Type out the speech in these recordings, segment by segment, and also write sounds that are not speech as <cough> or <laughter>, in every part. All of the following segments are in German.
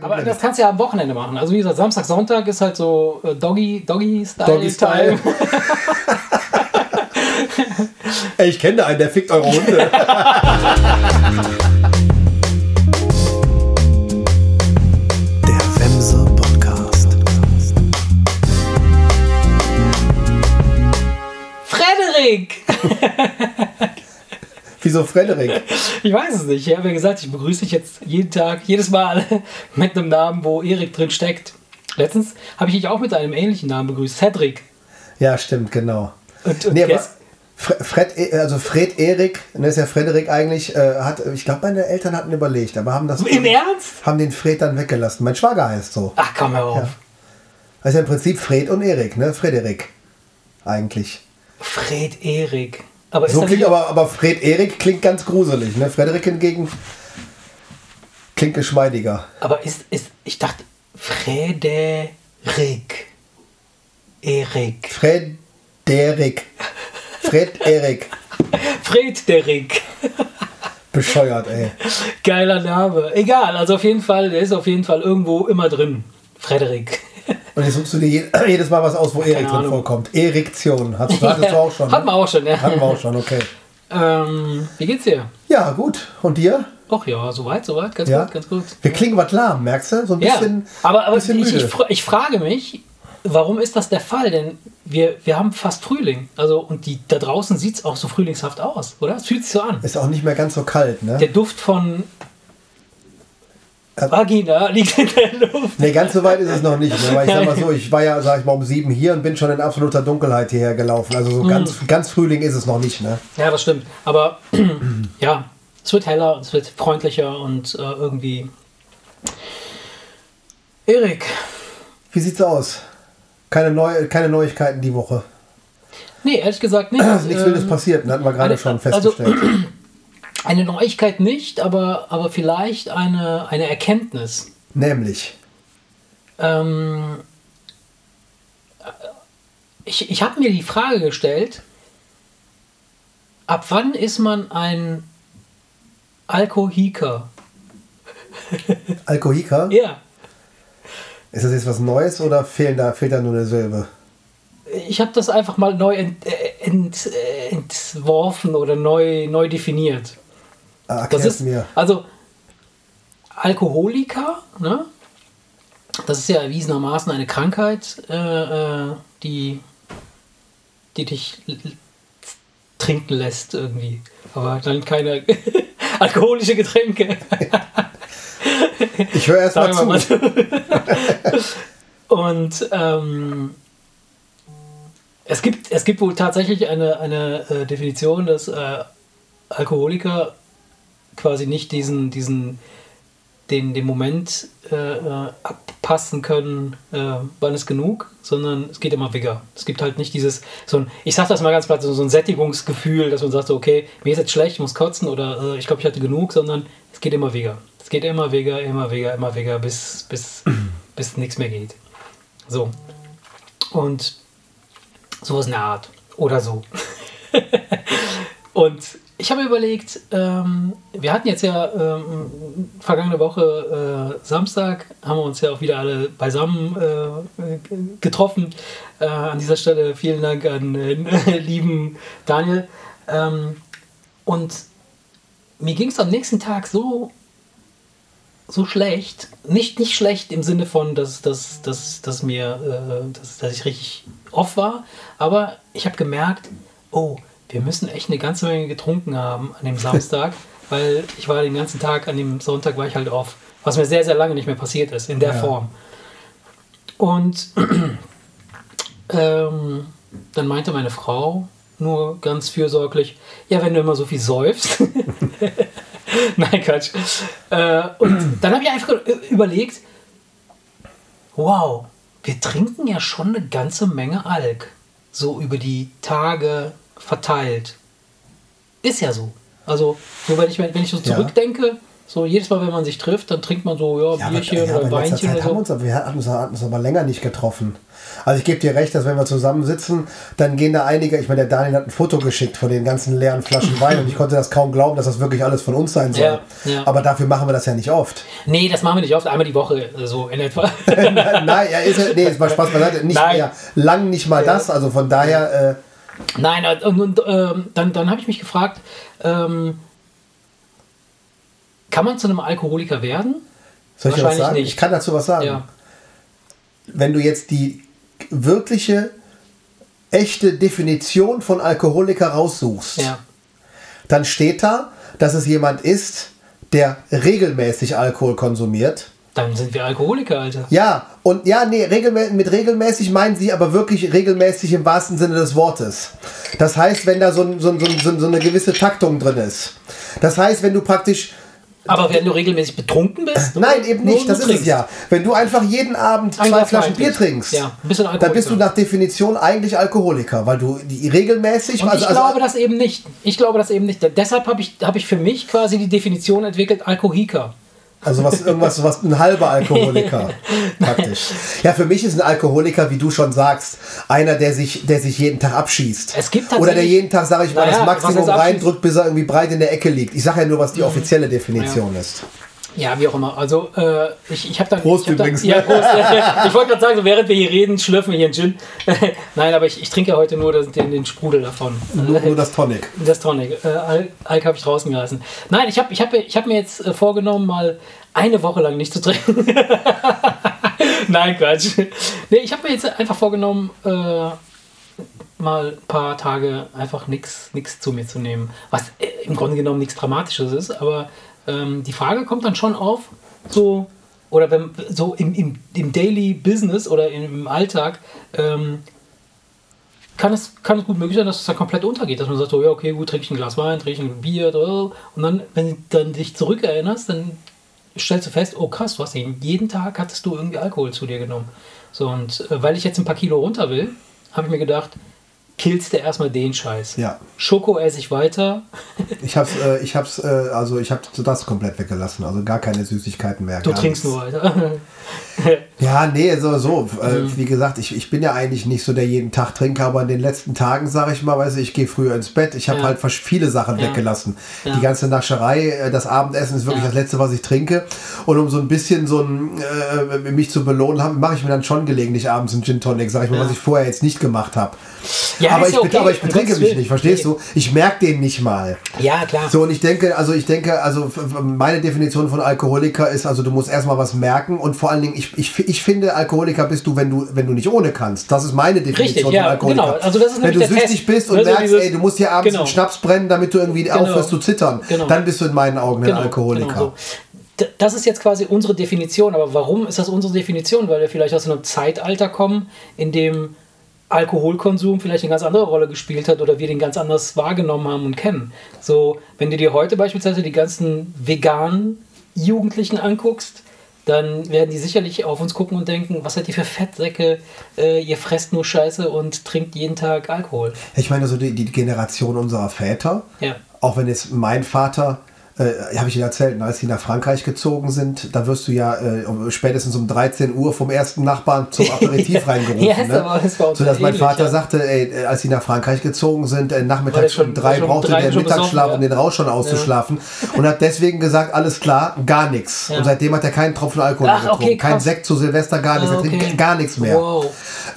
Aber das kannst du ja am Wochenende machen. Also wie gesagt, Samstag, Sonntag ist halt so äh, Doggy, Doggy-Style. Doggy-Style. <laughs> <laughs> Ey, ich kenne da einen, der fickt eure Hunde. <laughs> Wieso Frederik? <laughs> Ich weiß es nicht. Ich habe ja gesagt, ich begrüße dich jetzt jeden Tag, jedes Mal <laughs> mit einem Namen, wo Erik drin steckt. Letztens habe ich dich auch mit einem ähnlichen Namen begrüßt, Cedric. Ja, stimmt, genau. Und, und Nee, Fre- Fred, E- also Fred Erik, ne, ist ja Frederik eigentlich, äh, hat, ich glaube, meine Eltern hatten überlegt, aber haben das. Im Ernst? Haben den Fred dann weggelassen. Mein Schwager heißt so. Ach, komm hör auf. Also im Prinzip Fred und Erik, ne? Frederik. Eigentlich. Fred Erik. Aber So klingt aber, aber Fred Erik klingt ganz gruselig, ne? Frederik hingegen klingt geschmeidiger. Aber ist, ist, ich dachte, Frederik. Erik. Frederik. Fred Erik. <laughs> Frederik. Bescheuert, ey. Geiler Name. Egal, also auf jeden Fall, der ist auf jeden Fall irgendwo immer drin. Frederik. Und jetzt suchst du dir je- <clears throat> jedes Mal was aus, wo Erik drin vorkommt. Erektion. Hast, hattest du auch schon. <laughs> Hatten wir ne? auch schon, ja. Hatten wir auch schon, okay. Ähm, wie geht's dir? Ja, gut. Und dir? Ach ja, soweit, soweit, ganz Ja. gut, ganz gut. Wir klingen was lahm, merkst du? So ein Ja, bisschen. aber, aber ich, bisschen ich, müde. fra- ich frage mich, warum ist das der Fall? Denn wir, wir haben fast Frühling. Also, und die, da draußen sieht es auch so frühlingshaft aus, oder? Es fühlt sich so an. Ist auch nicht mehr ganz so kalt, ne? Der Duft von Vagina liegt in der Luft. Nee, ganz so weit ist es noch nicht. Ne? Weil ich sag mal so, ich war ja, sag ich mal, um sieben hier und bin schon in absoluter Dunkelheit hierher gelaufen. Also so ganz, Mhm. ganz Frühling ist es noch nicht, ne? Ja, das stimmt. Aber <clears throat> ja, es wird heller, und es wird freundlicher und äh, irgendwie. Erik, Wie sieht's aus? Keine, Neu keine Neuigkeiten die Woche. nee, ehrlich gesagt nicht. <clears throat> Nichts Wildes Ähm, passiert, ne? hatten wir gerade eine- schon also- festgestellt. <clears throat> Eine Neuigkeit nicht, aber, aber vielleicht eine, eine Erkenntnis. Nämlich. Ähm, ich ich habe mir die Frage gestellt, ab wann ist man ein Alkoholiker? Alkoholiker? <laughs> Ja, Ist das jetzt was Neues oder fehlt da, fehlt da nur Silbe? ich habe das einfach mal neu ent, äh, ent, äh, entworfen oder neu, neu definiert. Ah, Das ist, mir. also Alkoholiker, ne? Das ist ja erwiesenermaßen eine Krankheit, äh, äh, die, die dich trinken lässt irgendwie. Aber dann keine <laughs> alkoholische Getränke. Ich höre erst mal zu. mal so. <laughs> Und ähm, es, gibt, es gibt wohl tatsächlich eine, eine äh, Definition, dass äh, Alkoholiker quasi nicht diesen, diesen den, den Moment äh, äh, abpassen können, äh, wann ist genug, sondern es geht immer wieder. Es gibt halt nicht dieses, so ein, ich sag das mal ganz platt, so so ein Sättigungsgefühl, dass man sagt, so, okay, mir ist jetzt schlecht, ich muss kotzen oder äh, ich glaube, ich hatte genug, sondern es geht immer wieder. Es geht immer wieder, immer wieder, immer wieder, bis, bis, <clears throat> bis nichts mehr geht. So. Und sowas in der Art. Oder so. <laughs> Und ich habe überlegt, ähm, wir hatten jetzt ja ähm, vergangene Woche äh, Samstag, haben wir uns ja auch wieder alle beisammen äh, getroffen. Äh, an dieser Stelle vielen Dank an äh, <laughs> lieben Daniel. Ähm, und mir ging es am nächsten Tag so, so schlecht. Nicht, nicht schlecht im Sinne von, dass, dass, dass, dass, mir, äh, dass, dass ich richtig off war, aber ich habe gemerkt, oh, wir müssen echt eine ganze Menge getrunken haben an dem Samstag, <laughs> weil ich war den ganzen Tag, an dem Sonntag war ich halt off. Was mir sehr, sehr lange nicht mehr passiert ist, in der Ja. Form. Und <clears throat> ähm, dann meinte meine Frau nur ganz fürsorglich, ja, wenn du immer so viel säufst. <laughs> <laughs> Nein, Quatsch. Äh, und dann habe ich einfach überlegt, wow, wir trinken ja schon eine ganze Menge Alk. So über die Tage verteilt. Ist ja so. Also, so wenn ich, wenn ich so Ja. zurückdenke, So jedes Mal, wenn man sich trifft, dann trinkt man so ja, Ja, aber, Bierchen ja, aber oder in letzter Weinchen oder haben so. uns, aber- wir hatten uns, hatten uns aber länger nicht getroffen. Also ich gebe dir recht, dass wenn wir zusammen sitzen, dann gehen da einige, ich meine, der Daniel hat ein Foto geschickt von den ganzen leeren Flaschen <laughs> Wein und ich konnte das kaum glauben, dass das wirklich alles von uns sein soll. Ja, ja. Aber dafür machen wir das ja nicht oft. Nee, das machen wir nicht oft, einmal die Woche so in etwa. <laughs> Nein, ja, ist, nee, ist mal Spaß beiseite. Nicht Nein. mehr, lang nicht mal das. Also von daher, äh, Nein, äh, und, und ähm, dann, dann habe ich mich gefragt, ähm, kann man zu einem Alkoholiker werden? soll ich was sagen? nicht. Ich kann dazu was sagen. Ja. Wenn du jetzt die wirkliche, echte Definition von Alkoholiker raussuchst, Ja. dann steht da, dass es jemand ist, der regelmäßig Alkohol konsumiert. Dann sind wir Alkoholiker, Alter. Ja, und ja, nee, regelmä mit regelmäßig meinen sie aber wirklich regelmäßig im wahrsten Sinne des Wortes. Das heißt, wenn da so, ein- so, ein- so, ein- so, ein- so eine gewisse Taktung drin ist. Das heißt, wenn du praktisch Aber wenn du regelmäßig betrunken bist? Nein, eben nicht, das ist es ja. Wenn du einfach jeden Abend Ein zwei Flaschen Bier trinkst. Ja, dann bist du nach Definition eigentlich Alkoholiker, weil du die regelmäßig... Und also, ich glaube das eben nicht. Ich glaube das eben nicht. Deshalb habe ich, hab ich für mich quasi die Definition entwickelt, Alkoholiker. Also was, irgendwas, was ein halber Alkoholiker <laughs> praktisch. Ja, für mich ist ein Alkoholiker, wie du schon sagst, einer, der sich, der sich jeden Tag abschießt. Es gibt Oder der jeden Tag, sage ich mal, Naja, das Maximum reindrückt, bis er irgendwie breit in der Ecke liegt. Ich sage ja nur, was die offizielle Definition ist. Ja, wie auch immer. Also, äh, ich, ich habe dann. Prost ich hab übrigens, ne? ja, Prost. <laughs> ich wollte gerade sagen, so, während wir hier reden, schlürfen wir hier einen Gin. <laughs> Nein, aber ich, ich trinke ja heute nur das, den, den Sprudel davon. Nur, nur das Tonic. Das Tonic. Äh, Al- Alk habe ich draußen gelassen. Nein, ich habe ich hab, ich hab mir jetzt äh, vorgenommen, mal eine Woche lang nicht zu trinken. <laughs> Nein, Quatsch. Nee, ich habe mir jetzt einfach vorgenommen, äh, mal ein paar Tage einfach nichts zu mir zu nehmen. Was äh, im Grunde genommen nichts Dramatisches ist, aber ähm, die Frage kommt dann schon auf, so, oder wenn so im, im, im Daily Business oder im Alltag, ähm, kann es, kann es gut möglich sein, dass es da komplett untergeht. Dass man sagt, so, ja, okay, gut, trinke ich ein Glas Wein, trinke ich ein Bier, und dann, wenn du dann dich zurückerinnerst, dann stellst du fest, oh krass, du hast jeden, jeden Tag hattest du irgendwie Alkohol zu dir genommen. So, und äh, weil ich jetzt ein paar Kilo runter will, habe ich mir gedacht, killst du erstmal den Scheiß. Ja. Schoko esse ich weiter. <laughs> Ich hab's, äh, ich hab's, äh, also ich hab das komplett weggelassen. Also gar keine Süßigkeiten mehr. Du trinkst nichts. nur weiter. <laughs> Ja, nee, so, so. Äh, Mhm. Wie gesagt, ich, ich bin ja eigentlich nicht so der jeden Tag Trinker, aber in den letzten Tagen, sage ich mal, weiß ich, ich gehe früher ins Bett. Ich habe Ja. halt fast viele Sachen Ja. weggelassen. Ja. Die ganze Nascherei, äh, das Abendessen ist wirklich das Letzte, was ich trinke. Und um so ein bisschen so ein, äh, mich zu belohnen, mache ich mir dann schon gelegentlich abends einen Gin Tonic, sage ich mal, was ich vorher jetzt nicht gemacht habe. Ja, aber, ist ich, ja okay, aber ich betrinke mich nicht, verstehst Nee. du? Ich merke den nicht mal. Ja, klar. So, und ich denke, also ich denke, also meine Definition von Alkoholiker ist, also du musst erstmal was merken und vor allen Dingen, ich, ich, ich finde, Alkoholiker bist du, wenn du, wenn du nicht ohne kannst. Das ist meine Definition Richtig, von ja, Alkoholiker. genau. Also das ist wenn du süchtig Test. bist und Ne, so merkst, dieses- ey, du musst dir abends Genau. einen Schnaps brennen, damit du irgendwie aufhörst zu zittern, Genau. dann bist du in meinen Augen ein Alkoholiker. Genau so. Das ist jetzt quasi unsere Definition, aber warum ist das unsere Definition? Weil wir vielleicht aus einem Zeitalter kommen, in dem Alkoholkonsum vielleicht eine ganz andere Rolle gespielt hat oder wir den ganz anders wahrgenommen haben und kennen. So, wenn du dir heute beispielsweise die ganzen veganen Jugendlichen anguckst, dann werden die sicherlich auf uns gucken und denken, was seid ihr für Fettsäcke, äh, ihr fresst nur Scheiße und trinkt jeden Tag Alkohol. Ich meine, so die, die Generation unserer Väter, Ja. auch wenn jetzt mein Vater, äh, habe ich dir erzählt, als sie nach Frankreich gezogen sind, da wirst du ja äh, spätestens um 13 Uhr vom ersten Nachbarn zum <laughs> Aperitif reingerufen. Ja, ne? aber- uns so dass mein Vater ja. sagte, ey, äh, als sie nach Frankreich gezogen sind, äh, nachmittags schon- um drei brauchte drei der Mittagsschlaf, besoffen, um ja. den Rausch schon auszuschlafen und hat deswegen gesagt, alles klar, gar nichts. Ja. Und seitdem hat er keinen Tropfen Alkohol Ach, getrunken. okay, Kein. Sekt zu Silvester, gar nichts. Ah, Er trinkt okay. gar nichts mehr. Wow.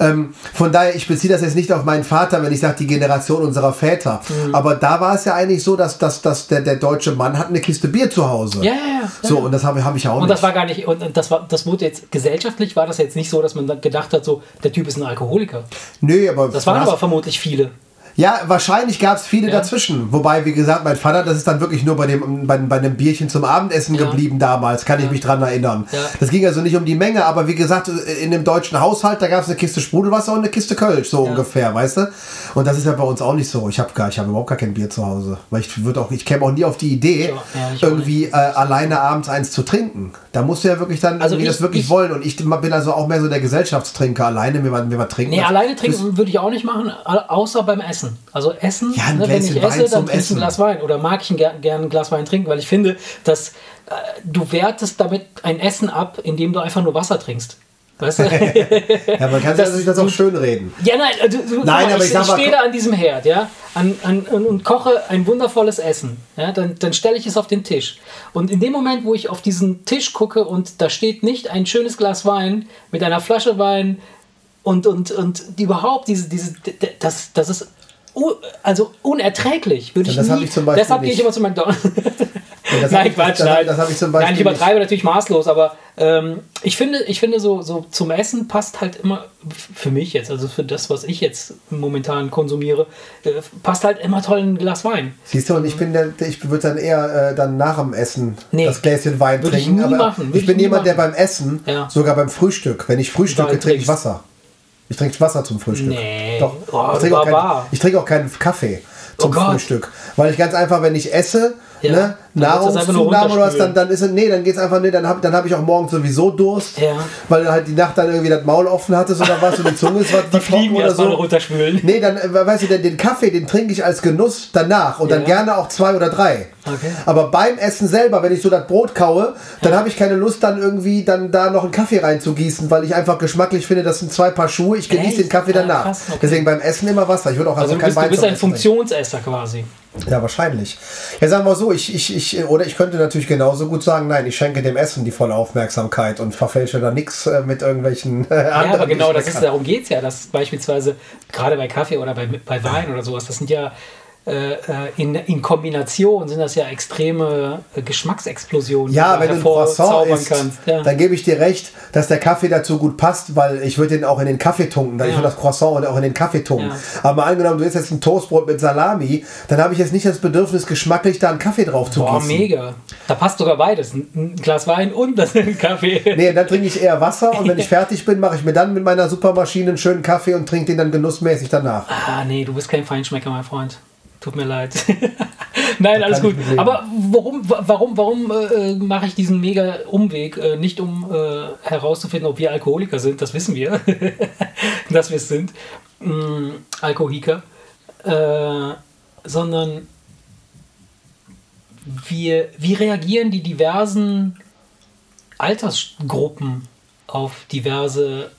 Ähm, von daher, ich beziehe das jetzt nicht auf meinen Vater, wenn ich sage, die Generation unserer Väter. Mhm. Aber da war es ja eigentlich so, dass, dass, dass der, der deutsche Mann hat eine Kiste Bier zu Hause. Ja, ja, ja. So, und das habe hab ich ja auch Und nicht. das war gar nicht, und das war, das wurde jetzt gesellschaftlich war das jetzt nicht so, dass man gedacht hat, so, der Typ ist ein Alkoholiker. Nö, aber Das waren aber vermutlich viele. Ja, wahrscheinlich gab es viele Ja. dazwischen. Wobei, wie gesagt, mein Vater, das ist dann wirklich nur bei dem, bei, bei einem Bierchen zum Abendessen Ja. geblieben damals, kann ich mich dran erinnern. Ja. Das ging also nicht um die Menge, aber wie gesagt, in dem deutschen Haushalt, da gab es eine Kiste Sprudelwasser und eine Kiste Kölsch, so ungefähr, weißt du? Und das ist ja bei uns auch nicht so. Ich habe gar, ich habe überhaupt gar kein Bier zu Hause. Weil ich würde auch, ich käme auch nie auf die Idee, Ja, ja, irgendwie äh, alleine abends eins zu trinken. Da musst du ja wirklich dann Also irgendwie ich- das wirklich ich- wollen. Und ich bin also auch mehr so der Gesellschaftstrinker, alleine mir, was- mir was trinken. Nee, alleine trinken würde ich auch nicht machen, au- außer beim Essen. Essen. Also Essen, Ja, ne, wenn ich Wein esse, dann zum trinke ich ein. Glas Wein. Oder mag ich gerne gern ein Glas Wein trinken, weil ich finde, dass äh, du wertest damit ein Essen ab, indem du einfach nur Wasser trinkst. Weißt du? <laughs> Ja, man kann Das- sich das auch schön reden. Ja, nein, äh, du, du, Nein, mal, aber ich, ich stehe da an diesem Herd, ja, an, an, und, und koche ein wundervolles Essen. Ja, dann dann stelle ich es auf den Tisch. Und in dem Moment, wo ich auf diesen Tisch gucke und da steht nicht ein schönes Glas Wein mit einer Flasche Wein und, und, und überhaupt diese, diese, das, das ist also unerträglich, würde ich das nie. ich zum Beispiel deshalb gehe ich nicht. immer zu McDonalds. das hab <laughs> nein, ich- Quatsch, das- nein. das hab ich zum Beispiel Nein, ich übertreibe natürlich maßlos, aber ähm, ich finde, ich finde so, so zum Essen passt halt immer, für mich jetzt, also für das, was ich jetzt momentan konsumiere, äh, passt halt immer toll ein Glas Wein. Siehst du, und ich bin der, ich würde dann eher äh, dann nach dem Essen Nee. das Gläschen Wein Würde ich trinken. nie aber machen, ich bin ich jemand, der machen. beim Essen, Ja. sogar beim Frühstück, wenn ich frühstücke, trinke ich. Wasser. Ich trinke Wasser zum Frühstück. Nee. Doch. Oh, ich, trinke auch kein, ich trinke auch keinen Kaffee zum Oh. Frühstück. Weil ich ganz einfach, wenn ich esse, Ja, ne, dann du Nahrungszunahme oder was, dann, dann ist es, nee, dann geht's einfach, nee, dann habe dann hab ich auch morgens sowieso Durst, Ja. weil du halt die Nacht dann irgendwie das Maul offen hattest oder was und die Zunge ist was, <laughs> Die fliegen oder so. runterspülen. Nee, dann, äh, weißt du, den, den Kaffee, den trinke ich als Genuss danach und dann Ja. gerne auch zwei oder drei. Okay. Aber beim Essen selber, wenn ich so das Brot kaue, dann habe ich keine Lust, dann irgendwie dann da noch einen Kaffee reinzugießen, weil ich einfach geschmacklich finde, das sind zwei Paar Schuhe, ich genieße den Kaffee Ah, danach. krass, okay. Deswegen beim Essen immer Wasser. Ich würde auch also, Also du kein bist, du Wein bist ein. Funktionsesser quasi. Ja, wahrscheinlich. Ja, sagen wir so, ich, ich, ich, oder ich könnte natürlich genauso gut sagen, nein, ich schenke dem Essen die volle Aufmerksamkeit und verfälsche da nichts äh, mit irgendwelchen äh, Ja, aber genau, das ist, darum geht es ja, dass beispielsweise gerade bei Kaffee oder bei, bei Wein oder sowas, das sind ja in, in Kombination sind das ja extreme äh, Geschmacksexplosionen, Ja, wenn du ein Croissant isst, kannst. Ja. dann gebe ich dir recht, dass der Kaffee dazu gut passt, weil ich würde den auch in den Kaffee tunken. Ich Ja. würde das Croissant auch in den Kaffee tunken. Ja. Aber mal angenommen, du isst jetzt ein Toastbrot mit Salami, dann habe ich jetzt nicht das Bedürfnis, geschmacklich da einen Kaffee drauf zu Boah, gießen. mega. Da passt sogar beides. Ein, Glas Wein und das ein Kaffee. Nee, dann trinke ich eher Wasser und wenn ich <laughs> fertig bin, mache ich mir dann mit meiner Supermaschine einen schönen Kaffee und trinke den dann genussmäßig danach. Ah, nee, du bist kein Feinschmecker, mein Freund. Tut mir leid. <laughs> Nein, alles kann gut. Aber warum, wa- warum, warum äh, mache ich diesen mega Umweg? Äh, nicht um äh, herauszufinden, ob wir Alkoholiker sind, das wissen wir, <laughs> dass wir es sind, mm, Alkoholiker, äh, sondern wir, wie reagieren die diversen Altersgruppen auf diverse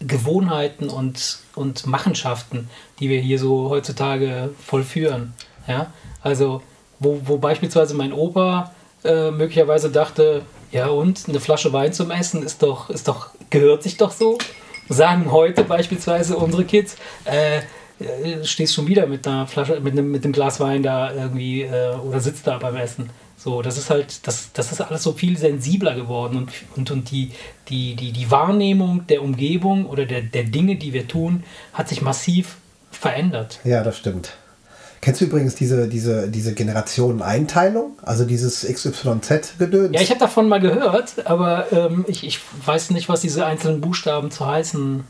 Gewohnheiten und, und Machenschaften, die wir hier so heutzutage vollführen. Ja? Also, wo, wo beispielsweise mein Opa äh, möglicherweise dachte, ja und, eine Flasche Wein zum Essen ist doch, ist doch, gehört sich doch so. Sagen heute beispielsweise unsere Kids, äh, äh, stehst schon wieder mit einer Flasche, mit einem, mit einem Glas Wein da irgendwie äh, oder sitzt da beim Essen. So, das ist halt, das, das ist alles so viel sensibler geworden und, und, und die, die, die, die Wahrnehmung der Umgebung oder der, der Dinge, die wir tun, hat sich massiv verändert. Ja, das stimmt. Kennst du übrigens diese, diese, diese Generationeneinteilung? Also dieses XYZ-Gedöns? Ja, ich habe davon mal gehört, aber ähm, ich, ich weiß nicht, was diese einzelnen Buchstaben zu heißen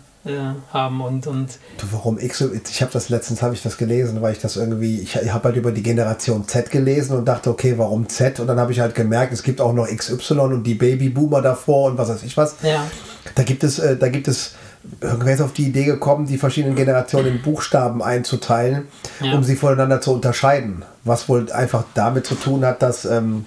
haben und, und warum X? Ich habe das letztens habe ich das gelesen, weil ich das irgendwie, ich, ich habe halt über die Generation Z gelesen und dachte, okay, warum Z? Und dann habe ich halt gemerkt, es gibt auch noch XY und die Babyboomer davor und was weiß ich was. ja. Da gibt es, äh, da gibt es, irgendwer ist auf die Idee gekommen, die verschiedenen Generationen in Buchstaben einzuteilen, Ja. um sie voneinander zu unterscheiden. Was wohl einfach damit zu tun hat, dass ähm,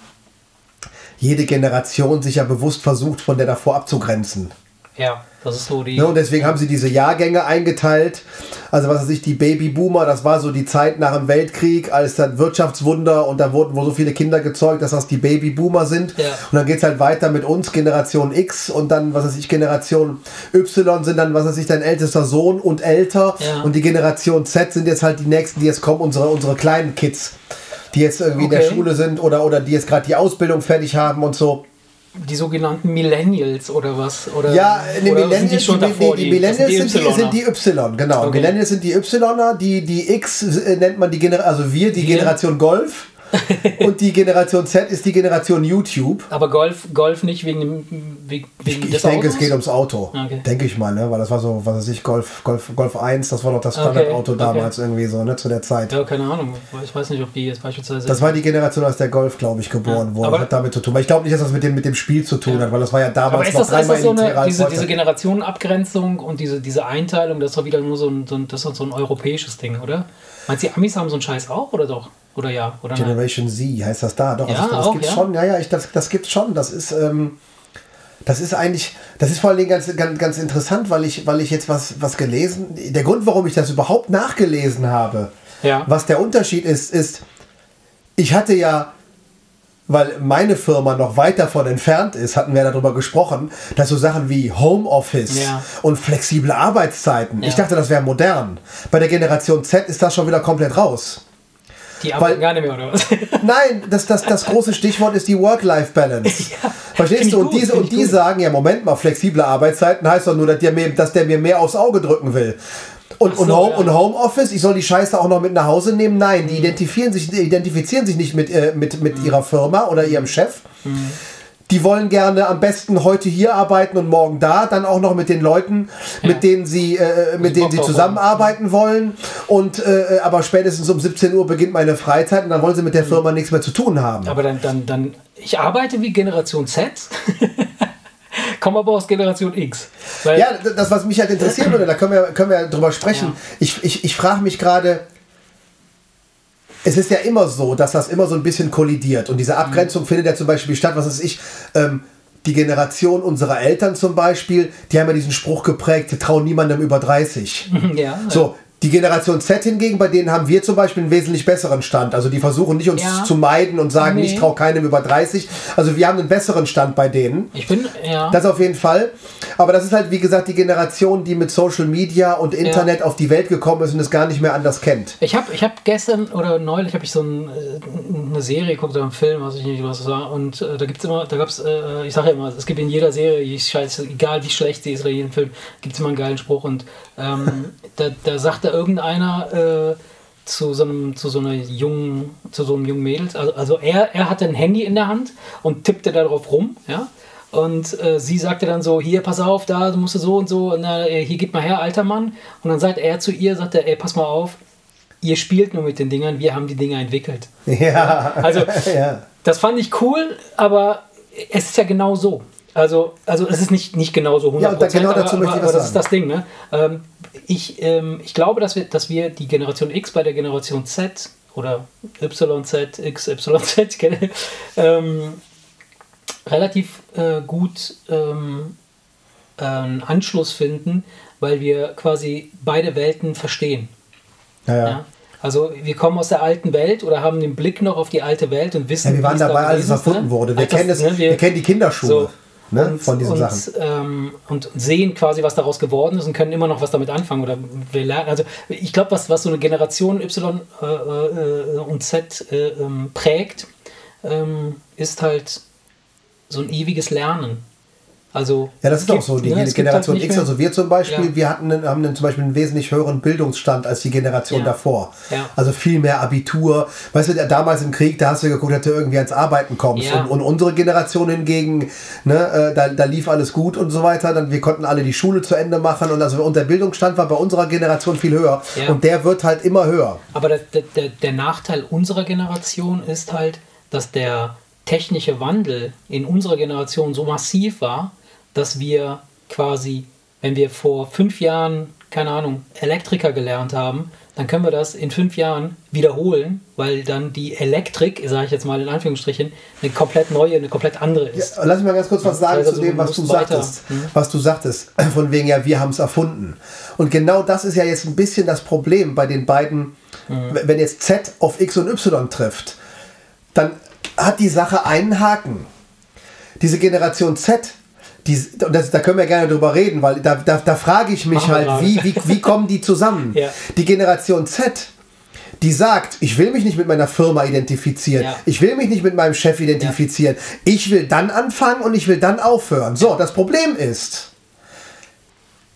jede Generation sich ja bewusst versucht, von der davor abzugrenzen. Ja, das ist so die. Ne, und deswegen haben sie diese Jahrgänge eingeteilt. Also was weiß ich, die Babyboomer, das war so die Zeit nach dem Weltkrieg, als dann Wirtschaftswunder und da wurden wohl so viele Kinder gezeugt, dass das die Babyboomer sind. Ja. Und dann geht es halt weiter mit uns, Generation X und dann, was weiß ich, Generation Y sind dann, was weiß ich, dein ältester Sohn und älter. Ja. Und die Generation Z sind jetzt halt die nächsten, die jetzt kommen, unsere, unsere kleinen Kids, die jetzt irgendwie in der Okay. Schule sind oder, oder die jetzt gerade die Ausbildung fertig haben und so. Die sogenannten Millennials oder was? Oder, Ja, die oder Millennials, sind die schon die, davor? die, die Millennials sind die, sind die Y, genau. Okay. Millennials sind die Ypsiloner, die, die X äh, nennt man die Generation, also wir, die Wir? Generation Golf. <laughs> und die Generation Z ist die Generation YouTube. Aber Golf, Golf nicht wegen, dem, wegen Ich, ich des denke, Autos? es geht ums Auto. Okay. Denke ich mal, ne? Weil das war so, was weiß ich, Golf, Golf, Golf 1, das war doch das Okay, Standardauto okay. damals irgendwie so, ne? Zu der Zeit. Ja, keine Ahnung. Ich weiß nicht, ob die jetzt beispielsweise. Das war die Generation, aus der Golf, glaube ich, geboren Ja, wurde. aber- hat damit zu tun. Weil ich glaube nicht, dass das mit dem, mit dem Spiel zu tun hat, weil das war ja damals aber ist noch das, ist dreimal das so eine, als diese, diese Generationenabgrenzung und diese, diese Einteilung, das ist doch wieder nur so ein, so ein, das ist so ein europäisches Ding, oder? Meinst du, die Amis haben so einen Scheiß auch, oder doch? Oder ja? Oder nein? Generation Z heißt das da. Doch, Ja, also das auch, gibt's ja? schon. Ja, ja, ich, das, das gibt's schon. Das ist, ähm, das ist eigentlich, das ist vor allen Dingen ganz, ganz, ganz interessant, weil ich, weil ich jetzt was, was gelesen, der Grund, warum ich das überhaupt nachgelesen habe, Ja. was der Unterschied ist, ist, ich hatte ja, weil meine Firma noch weit davon entfernt ist, hatten wir darüber gesprochen, dass so Sachen wie Homeoffice Ja. und flexible Arbeitszeiten, ich Ja. dachte, das wäre modern. Bei der Generation Z ist das schon wieder komplett raus. Die arbeiten weil- gar nicht mehr, oder was? <laughs> Nein, das, das, das große Stichwort ist die Work-Life-Balance. <laughs> Ja, Verstehst du? ich Und, gut, diese, und die gut. sagen, ja, Moment mal, flexible Arbeitszeiten heißt doch nur, dass der mir, dass der mir mehr aufs Auge drücken will. Und, so, und, Home, ja. und Homeoffice, ich soll die Scheiße auch noch mit nach Hause nehmen? Nein, die identifizieren sich, identifizieren sich nicht mit, äh, mit, Mhm. mit ihrer Firma oder ihrem Chef. Die wollen gerne am besten heute hier arbeiten und morgen da, dann auch noch mit den Leuten, mit denen sie, äh, mit denen sie zusammenarbeiten wollen. Und äh, aber spätestens um 17 Uhr beginnt meine Freizeit und dann wollen sie mit der Firma nichts mehr zu tun haben. Aber dann, dann, dann, ich arbeite wie Generation Z, <laughs> komme aber aus Generation X. Ja, das, was mich halt interessieren würde, da können wir, können wir drüber sprechen. Ja. Ich, ich, ich frage mich gerade, es ist ja immer so, dass das immer so ein bisschen kollidiert. Und diese Abgrenzung findet ja zum Beispiel statt, was weiß ich, ähm, die Generation unserer Eltern zum Beispiel, die haben ja diesen Spruch geprägt, trauen niemandem über 30. <laughs> ja, So, die Generation Z hingegen, bei denen haben wir zum Beispiel einen wesentlich besseren Stand. Also die versuchen nicht uns Ja. zu meiden und sagen, Nee. ich traue keinem über 30. Also wir haben einen besseren Stand bei denen. Ich bin, ja. Das auf jeden Fall. Aber das ist halt, wie gesagt, die Generation, die mit Social Media und Internet auf die Welt gekommen ist und es gar nicht mehr anders kennt. Ich habe ich hab gestern oder neulich habe ich so ein, äh, eine Serie geguckt oder einen Film, weiß ich nicht, was es war. Und äh, da gibt es immer, da gab es, äh, ich sage ja immer, es gibt in jeder Serie, je scheiße, egal wie schlecht sie ist oder jedem Film, gibt es immer einen geilen Spruch. Und ähm, da, da sagte irgendeiner äh, zu so einem, zu so einer jungen, zu so einem jungen Mädels, also, also er, er hatte ein Handy in der Hand und tippte darauf rum, ja. Und äh, sie sagte dann so, hier, pass auf, da, du musst so und so, und, äh, hier, gib mal her, alter Mann. Und dann sagt er zu ihr, sagt er, ey, pass mal auf, ihr spielt nur mit den Dingern, wir haben die Dinger entwickelt. Ja. Also, <laughs> ja. das fand ich cool, aber es ist ja genau so. Also, also es ist nicht, nicht genau so 100%, Ja, da- genau dazu aber, möchte ich aber was das ist das Ding. Ne? Ähm, ich, ähm, ich glaube, dass wir, dass wir die Generation X bei der Generation Z oder YZ, XYZ <laughs> kenne, ähm, relativ äh, gut ähm, äh, Anschluss finden, weil wir quasi beide Welten verstehen. Ja, ja. Also wir kommen aus der alten Welt oder haben den Blick noch auf die alte Welt und wissen, Ja, wir waren dabei, als es erfunden ne? wurde. Wir Als das, kennen, es, ne, wir, kennen die Kinderschuhe so. Ne, und, von diesen und, Sachen. Ähm, und sehen quasi, was daraus geworden ist und können immer noch was damit anfangen. Oder wir lernen, also ich glaube, was, was so eine Generation Y äh, äh, und Z äh, ähm, prägt, ähm, ist halt so ein ewiges Lernen. Also Ja, das ist es auch so. Die ne, gibt Generation halt X, also wir zum Beispiel, Ja. wir hatten, haben einen, zum Beispiel einen wesentlich höheren Bildungsstand als die Generation Ja. davor. Ja. Also viel mehr Abitur. Weißt du, damals im Krieg, da hast du geguckt, dass du irgendwie ans Arbeiten kommst. Und, und unsere Generation hingegen, ne, äh, da, da lief alles gut und so weiter. Dann, wir konnten alle die Schule zu Ende machen. Und also und der Bildungsstand war bei unserer Generation viel höher. Und der wird halt immer höher. Aber der- der, der Nachteil unserer Generation ist halt, dass der technische Wandel in unserer Generation so massiv war, dass wir quasi, wenn wir vor fünf Jahren, keine Ahnung, Elektriker gelernt haben, dann können wir das in fünf Jahren wiederholen, weil dann die Elektrik, sage ich jetzt mal in Anführungsstrichen, eine komplett neue, eine komplett andere ist. Ja, lass mich mal ganz kurz was sagen Also, zu dem, was du weiter. sagtest. Mhm. Was du sagtest, <clears throat> von wegen ja, wir haben es erfunden. Und genau das ist ja jetzt ein bisschen das Problem bei den beiden, Mhm. wenn jetzt Z auf X und Y trifft, dann hat die Sache einen Haken. Diese Generation Z, die, das, da können wir gerne drüber reden, weil da, da, da frage ich mich Machen halt, wie, wie, wie <laughs> kommen die zusammen? Ja. Die Generation Z, die sagt, ich will mich nicht mit meiner Firma identifizieren, Ja. ich will mich nicht mit meinem Chef identifizieren, ich will dann anfangen und ich will dann aufhören. So, das Problem ist,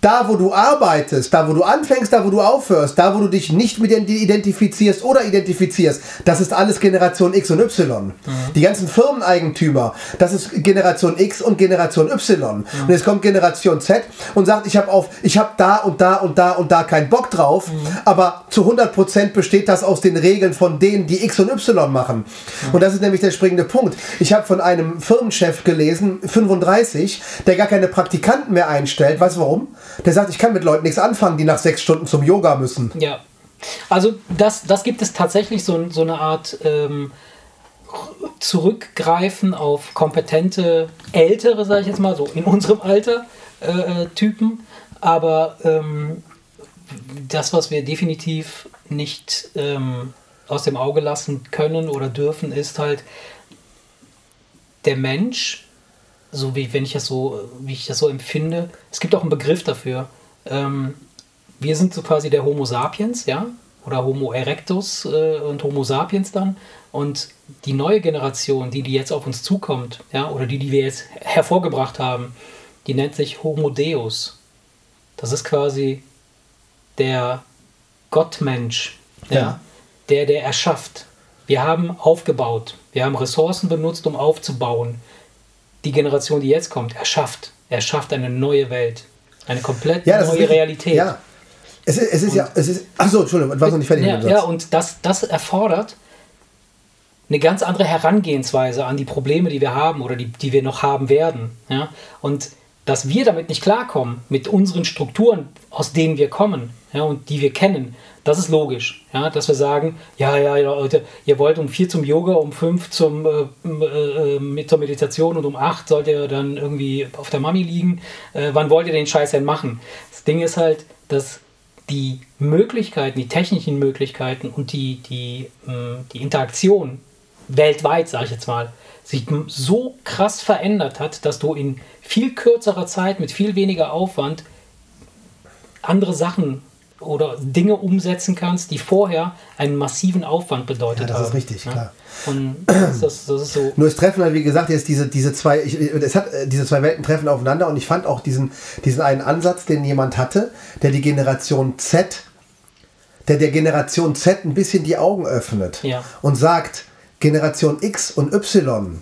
da wo du arbeitest, da wo du anfängst, da wo du aufhörst, da wo du dich nicht mit identifizierst oder identifizierst, das ist alles Generation X und Y. Mhm. Die ganzen Firmeneigentümer, das ist Generation X und Generation Y. Mhm. Und jetzt kommt Generation Z und sagt, ich habe auf, ich habe da und da und da und da keinen Bock drauf, mhm. aber zu 100% besteht das aus den Regeln von denen, die X und Y machen. Und das ist nämlich der springende Punkt. Ich habe von einem Firmenchef gelesen, 35, der gar keine Praktikanten mehr einstellt. Weißt du warum? Der sagt, ich kann mit Leuten nichts anfangen, die nach sechs Stunden zum Yoga müssen. Ja. Also das, das gibt es tatsächlich so, so eine Art ähm, Zurückgreifen auf kompetente Ältere, sage ich jetzt mal, so in unserem Alter äh, äh, Typen. Aber ähm, das, was wir definitiv nicht ähm, aus dem Auge lassen können oder dürfen, ist halt der Mensch so wie wenn ich das so, wie ich das so empfinde, es gibt auch einen Begriff dafür. Ähm, wir sind so quasi der Homo sapiens, ja, oder Homo erectus äh, und Homo sapiens dann. Und die neue Generation, die, die jetzt auf uns zukommt, ja, oder die, die wir jetzt hervorgebracht haben, die nennt sich Homo Deus. Das ist quasi der Gottmensch, ja, ja. der, der erschafft. Wir haben aufgebaut, wir haben Ressourcen benutzt, um aufzubauen die Generation, die jetzt kommt, erschafft. Er schafft eine neue Welt. Eine komplett ja, neue Realität. Ja. Es ist, es ist ja, es ist, achso, Entschuldigung, war noch nicht fertig. Ja, ja und das, das erfordert eine ganz andere Herangehensweise an die Probleme, die wir haben oder die, die wir noch haben werden. Ja? Und dass wir damit nicht klarkommen, mit unseren Strukturen, aus denen wir kommen ja, und die wir kennen, das ist logisch, ja, dass wir sagen, ja, ja, Leute, ihr wollt um vier zum Yoga, um fünf zum, äh, äh, mit zur Meditation und um acht sollt ihr dann irgendwie auf der Mami liegen. Äh, wann wollt ihr den Scheiß denn machen? Das Ding ist halt, dass die Möglichkeiten, die technischen Möglichkeiten und die, die, äh, die Interaktion weltweit, sage ich jetzt mal, sich so krass verändert hat, dass du in viel kürzerer Zeit mit viel weniger Aufwand andere Sachen oder Dinge umsetzen kannst, die vorher einen massiven Aufwand bedeutet ja, das ist richtig, ja? klar. Und das, das, ist so. <clears throat> Nur es treffen halt, wie gesagt, jetzt diese, diese zwei, ich, es hat, äh, diese zwei Welten treffen aufeinander und ich fand auch diesen, diesen einen Ansatz, den jemand hatte, der die Generation Z, der der Generation Z ein bisschen die Augen öffnet ja. und sagt, Generation X und Y,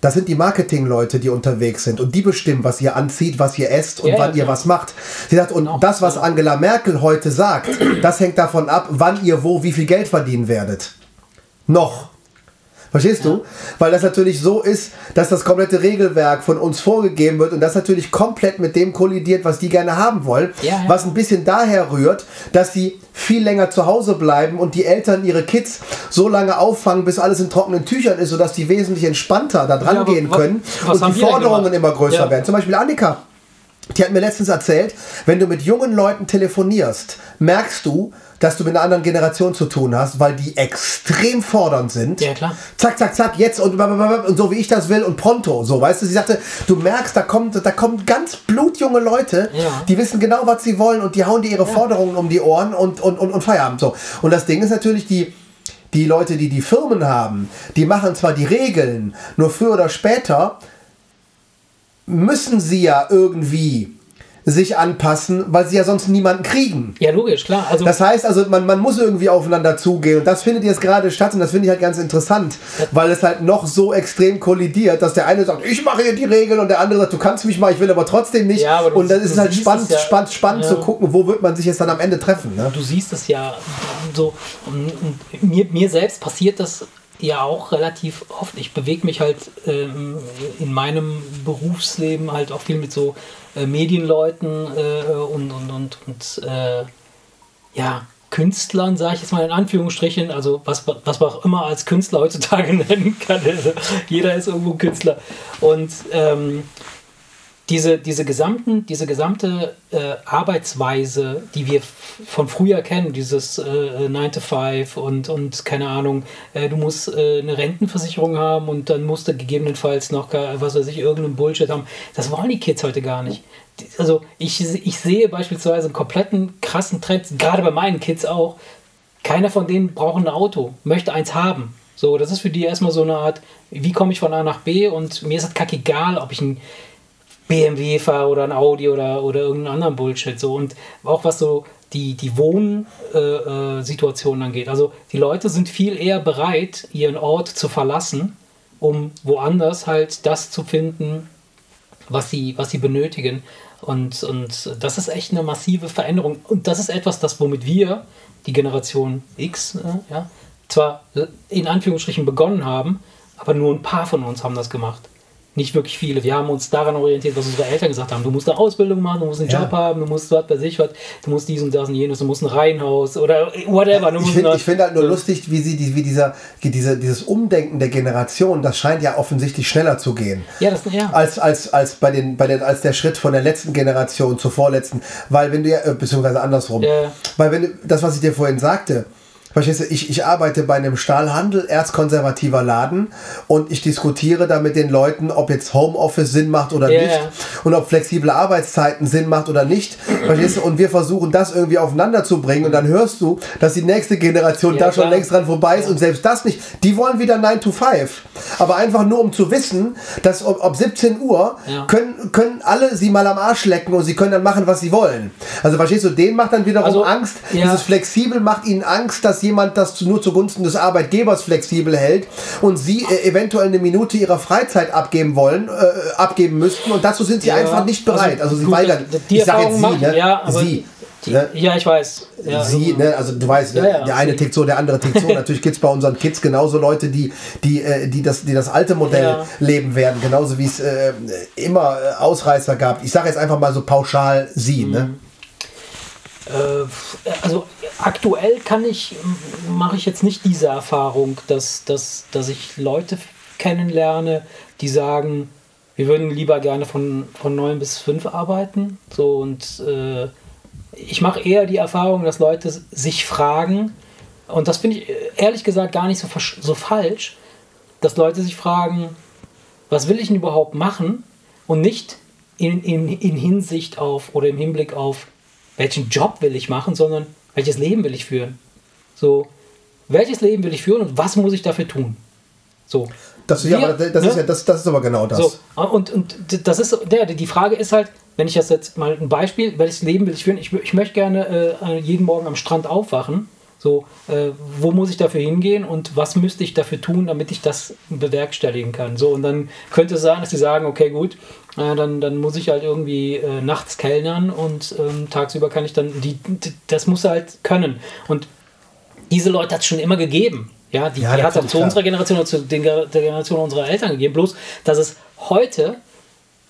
das sind die Marketingleute, die unterwegs sind und die bestimmen, was ihr anzieht, was ihr esst und yeah, wann ihr was macht. Sie sagt, und genau. das, was Angela Merkel heute sagt, das hängt davon ab, wann ihr wo wie viel Geld verdienen werdet. Noch. Verstehst ja. du? Weil das natürlich so ist, dass das komplette Regelwerk von uns vorgegeben wird und das natürlich komplett mit dem kollidiert, was die gerne haben wollen. Ja. Was ein bisschen daher rührt, dass sie viel länger zu Hause bleiben und die Eltern ihre Kids so lange auffangen, bis alles in trockenen Tüchern ist, sodass die wesentlich entspannter da dran gehen können was und die Forderungen immer größer werden. Zum Beispiel Annika. Die hat mir letztens erzählt, wenn du mit jungen Leuten telefonierst, merkst du, dass du mit einer anderen Generation zu tun hast, weil die extrem fordernd sind. Ja, klar. Zack, zack, zack, jetzt und, und so wie ich das will und pronto. So, weißt du, sie sagte, du merkst, da kommt, da kommen ganz blutjunge Leute, ja. die wissen genau, was sie wollen und die hauen dir ihre ja. Forderungen um die Ohren und, und, und, und Feierabend. So. Und das Ding ist natürlich, die, die Leute, die die Firmen haben, die machen zwar die Regeln, nur früher oder später müssen sie ja irgendwie sich anpassen, weil sie ja sonst niemanden kriegen. Ja, logisch, klar. Also das heißt also, man, man muss irgendwie aufeinander zugehen und das findet jetzt gerade statt und das finde ich halt ganz interessant, weil es halt noch so extrem kollidiert, dass der eine sagt, ich mache hier die Regeln und der andere sagt, du kannst mich mal, ich will aber trotzdem nicht. Ja, aber und dann ist es halt spannend, ja, spannend, spannend zu gucken, wo wird man sich jetzt dann am Ende treffen. Ne? Du siehst es ja so, mir, mir selbst passiert das ja auch relativ oft. Ich bewege mich halt ähm, in meinem Berufsleben halt auch viel mit so äh, Medienleuten äh, und, und, und, und äh, ja, Künstlern, sage ich jetzt mal in Anführungsstrichen, also was, was man auch immer als Künstler heutzutage <laughs> nennen kann. Also jeder ist irgendwo Künstler. Und ähm, diese, diese, gesamten, diese gesamte äh, Arbeitsweise, die wir von früher kennen, dieses äh, 9 to 5 und, und keine Ahnung, äh, du musst äh, eine Rentenversicherung haben und dann musst du gegebenenfalls noch, was weiß ich, irgendeinen Bullshit haben. Das wollen die Kids heute gar nicht. Also ich, ich sehe beispielsweise einen kompletten krassen Trend, gerade bei meinen Kids auch. Keiner von denen braucht ein Auto, möchte eins haben. So, das ist für die erstmal so eine Art, wie komme ich von A nach B und mir ist es kackegal, ob ich ein BMW fahre oder ein Audi oder, oder irgendeinen anderen Bullshit. So. Und auch was so die, die Wohnsituation äh, angeht. Also die Leute sind viel eher bereit, ihren Ort zu verlassen, um woanders halt das zu finden, was sie, was sie benötigen. Und, und das ist echt eine massive Veränderung. Und das ist etwas, das womit wir, die Generation X, äh, ja, zwar in Anführungsstrichen begonnen haben, aber nur ein paar von uns haben das gemacht nicht wirklich viele. Wir haben uns daran orientiert, was unsere Eltern gesagt haben. Du musst eine Ausbildung machen, du musst einen ja. Job haben, du musst was bei sich was, du musst dies und das und jenes, du musst ein Reihenhaus oder whatever. Ja, ich finde find halt nur so. lustig, wie sie wie dieser, diese, dieses Umdenken der Generation, das scheint ja offensichtlich schneller zu gehen. Ja, das, ja. Als, als, als, bei den, bei den, als der Schritt von der letzten Generation zur vorletzten. Weil wenn du ja, äh, beziehungsweise andersrum. Ja. Weil wenn du, das, was ich dir vorhin sagte, Verstehst du, ich, ich arbeite bei einem Stahlhandel, erzkonservativer Laden und ich diskutiere da mit den Leuten, ob jetzt Homeoffice Sinn macht oder yeah. nicht und ob flexible Arbeitszeiten Sinn macht oder nicht. Verstehst du? Und wir versuchen das irgendwie aufeinander zu bringen und dann hörst du, dass die nächste Generation ja, da schon klar. längst dran vorbei ist ja. und selbst das nicht. Die wollen wieder 9 to 5. Aber einfach nur um zu wissen, dass ob, ob 17 Uhr ja. können, können alle sie mal am Arsch lecken und sie können dann machen, was sie wollen. Also verstehst du, denen macht dann wiederum also, Angst. Dieses flexibel macht ihnen Angst, dass jemand das nur zugunsten des Arbeitgebers flexibel hält und sie äh, eventuell eine Minute ihrer Freizeit abgeben wollen, äh, abgeben müssten und dazu sind sie ja, einfach nicht bereit. Also, also sie weigern. Die ich sage jetzt sie, ne? Ja, sie. Die, ne? Ja, ich weiß. Ja, sie, ne, also du weißt, ja, ja, der eine tickt so, der andere tickt so. <laughs> Natürlich gibt es bei unseren Kids genauso Leute, die, die, äh, die, das, die das alte Modell leben werden, genauso wie es äh, immer äh, Ausreißer gab. Ich sage jetzt einfach mal so pauschal sie. Ne? Mhm. Ne? Also aktuell kann ich, mache ich jetzt nicht diese Erfahrung, dass, dass, dass ich Leute kennenlerne, die sagen, wir würden lieber gerne von, von 9 bis 5 arbeiten. So und äh, ich mache eher die Erfahrung, dass Leute sich fragen, und das finde ich ehrlich gesagt gar nicht so, so falsch, dass Leute sich fragen, was will ich denn überhaupt machen? Und nicht in, in, in Hinsicht auf oder im Hinblick auf, welchen Job will ich machen, sondern welches Leben will ich führen? So, welches Leben will ich führen und was muss ich dafür tun? So. Das, wir, ja, aber das, ne? ist ja, das, das ist aber genau das. So, und, und das ist, der, die Frage ist halt, wenn ich das jetzt mal ein Beispiel, welches Leben will ich führen? Ich, ich möchte gerne äh, jeden Morgen am Strand aufwachen. So, äh, wo muss ich dafür hingehen und was müsste ich dafür tun, damit ich das bewerkstelligen kann? So, und dann könnte es sein, dass sie sagen, okay, gut, äh, dann, dann muss ich halt irgendwie äh, nachts kellnern und ähm, tagsüber kann ich dann, die, die, das muss er halt können. Und diese Leute hat es schon immer gegeben. Ja, die, ja, die hat es auch zu unserer Generation oder zu den, der Generation unserer Eltern gegeben. Bloß, dass es heute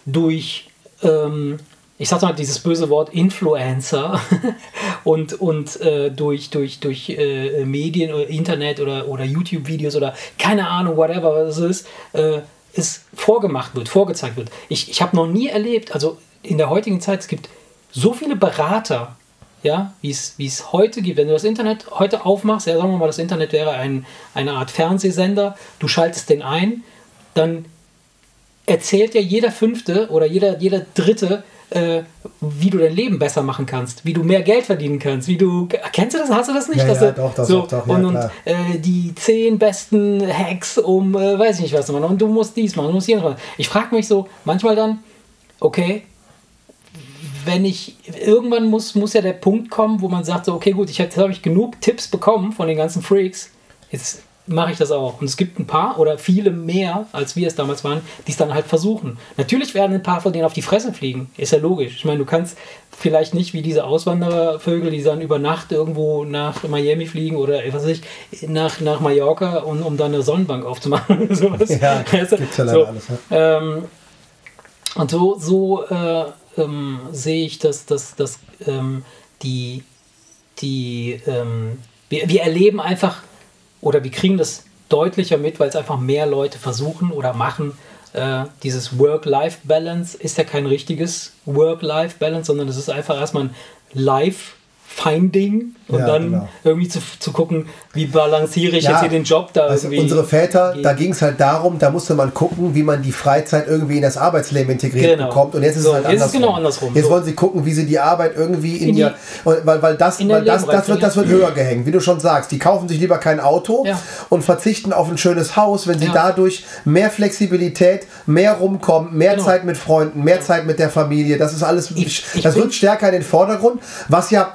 durch, ähm, ich sag mal, dieses böse Wort Influencer <laughs> und, und äh, durch, durch, durch äh, Medien oder Internet oder, oder YouTube-Videos oder keine Ahnung, whatever es ist, äh, es vorgemacht wird, vorgezeigt wird. Ich, ich habe noch nie erlebt, also in der heutigen Zeit, es gibt so viele Berater, ja, wie es heute gibt. Wenn du das Internet heute aufmachst, ja, sagen wir mal, das Internet wäre ein, eine Art Fernsehsender, du schaltest den ein, dann erzählt ja jeder Fünfte oder jeder, jeder Dritte, äh, wie du dein Leben besser machen kannst, wie du mehr Geld verdienen kannst, wie du. Kennst du das? Hast du das nicht? Ja, ja doch, das so, doch, ja, und, und äh, die zehn besten Hacks, um äh, weiß ich nicht was zu machen. Und du musst dies machen, du musst hier machen. Ich frage mich so manchmal dann, okay, wenn ich irgendwann muss, muss ja der Punkt kommen, wo man sagt, so, okay, gut, ich jetzt habe ich genug Tipps bekommen von den ganzen Freaks. Jetzt mache ich das auch. Und es gibt ein paar oder viele mehr, als wir es damals waren, die es dann halt versuchen. Natürlich werden ein paar von denen auf die Fresse fliegen. Ist ja logisch. Ich meine, du kannst vielleicht nicht wie diese Auswanderervögel, die dann über Nacht irgendwo nach Miami fliegen oder was weiß ich, nach, nach Mallorca, und, um dann eine Sonnenbank aufzumachen. sowas. Ja, <laughs> also, gibt's ja leider so, alles. Ja. Ähm, und so, so äh, ähm, sehe ich, dass, dass, dass ähm, die, die ähm, wir, wir erleben einfach oder wir kriegen das deutlicher mit, weil es einfach mehr Leute versuchen oder machen. Äh, dieses Work-Life-Balance ist ja kein richtiges Work-Life-Balance, sondern es ist einfach erstmal ein Life Finding und Ja, dann genau. irgendwie zu, zu gucken, wie balanciere ich Ja, jetzt hier den Job da Also irgendwie. unsere Väter, gegen- da ging es halt darum, da musste man gucken, wie man die Freizeit irgendwie in das Arbeitsleben integriert Genau. bekommt. Und jetzt ist So, es halt jetzt ist andersrum. genau andersrum. Jetzt So. wollen sie gucken, wie sie die Arbeit irgendwie in, In die- ihr, weil, weil das, weil das, das, wird, das wird höher gehängt, wie du schon sagst. Die kaufen sich lieber kein Auto Ja. und verzichten auf ein schönes Haus, wenn sie dadurch mehr Flexibilität, mehr rumkommen, mehr Genau. Zeit mit Freunden, mehr Zeit mit der Familie. Das ist alles, Ich- ich das rückt stärker in den Vordergrund, was ja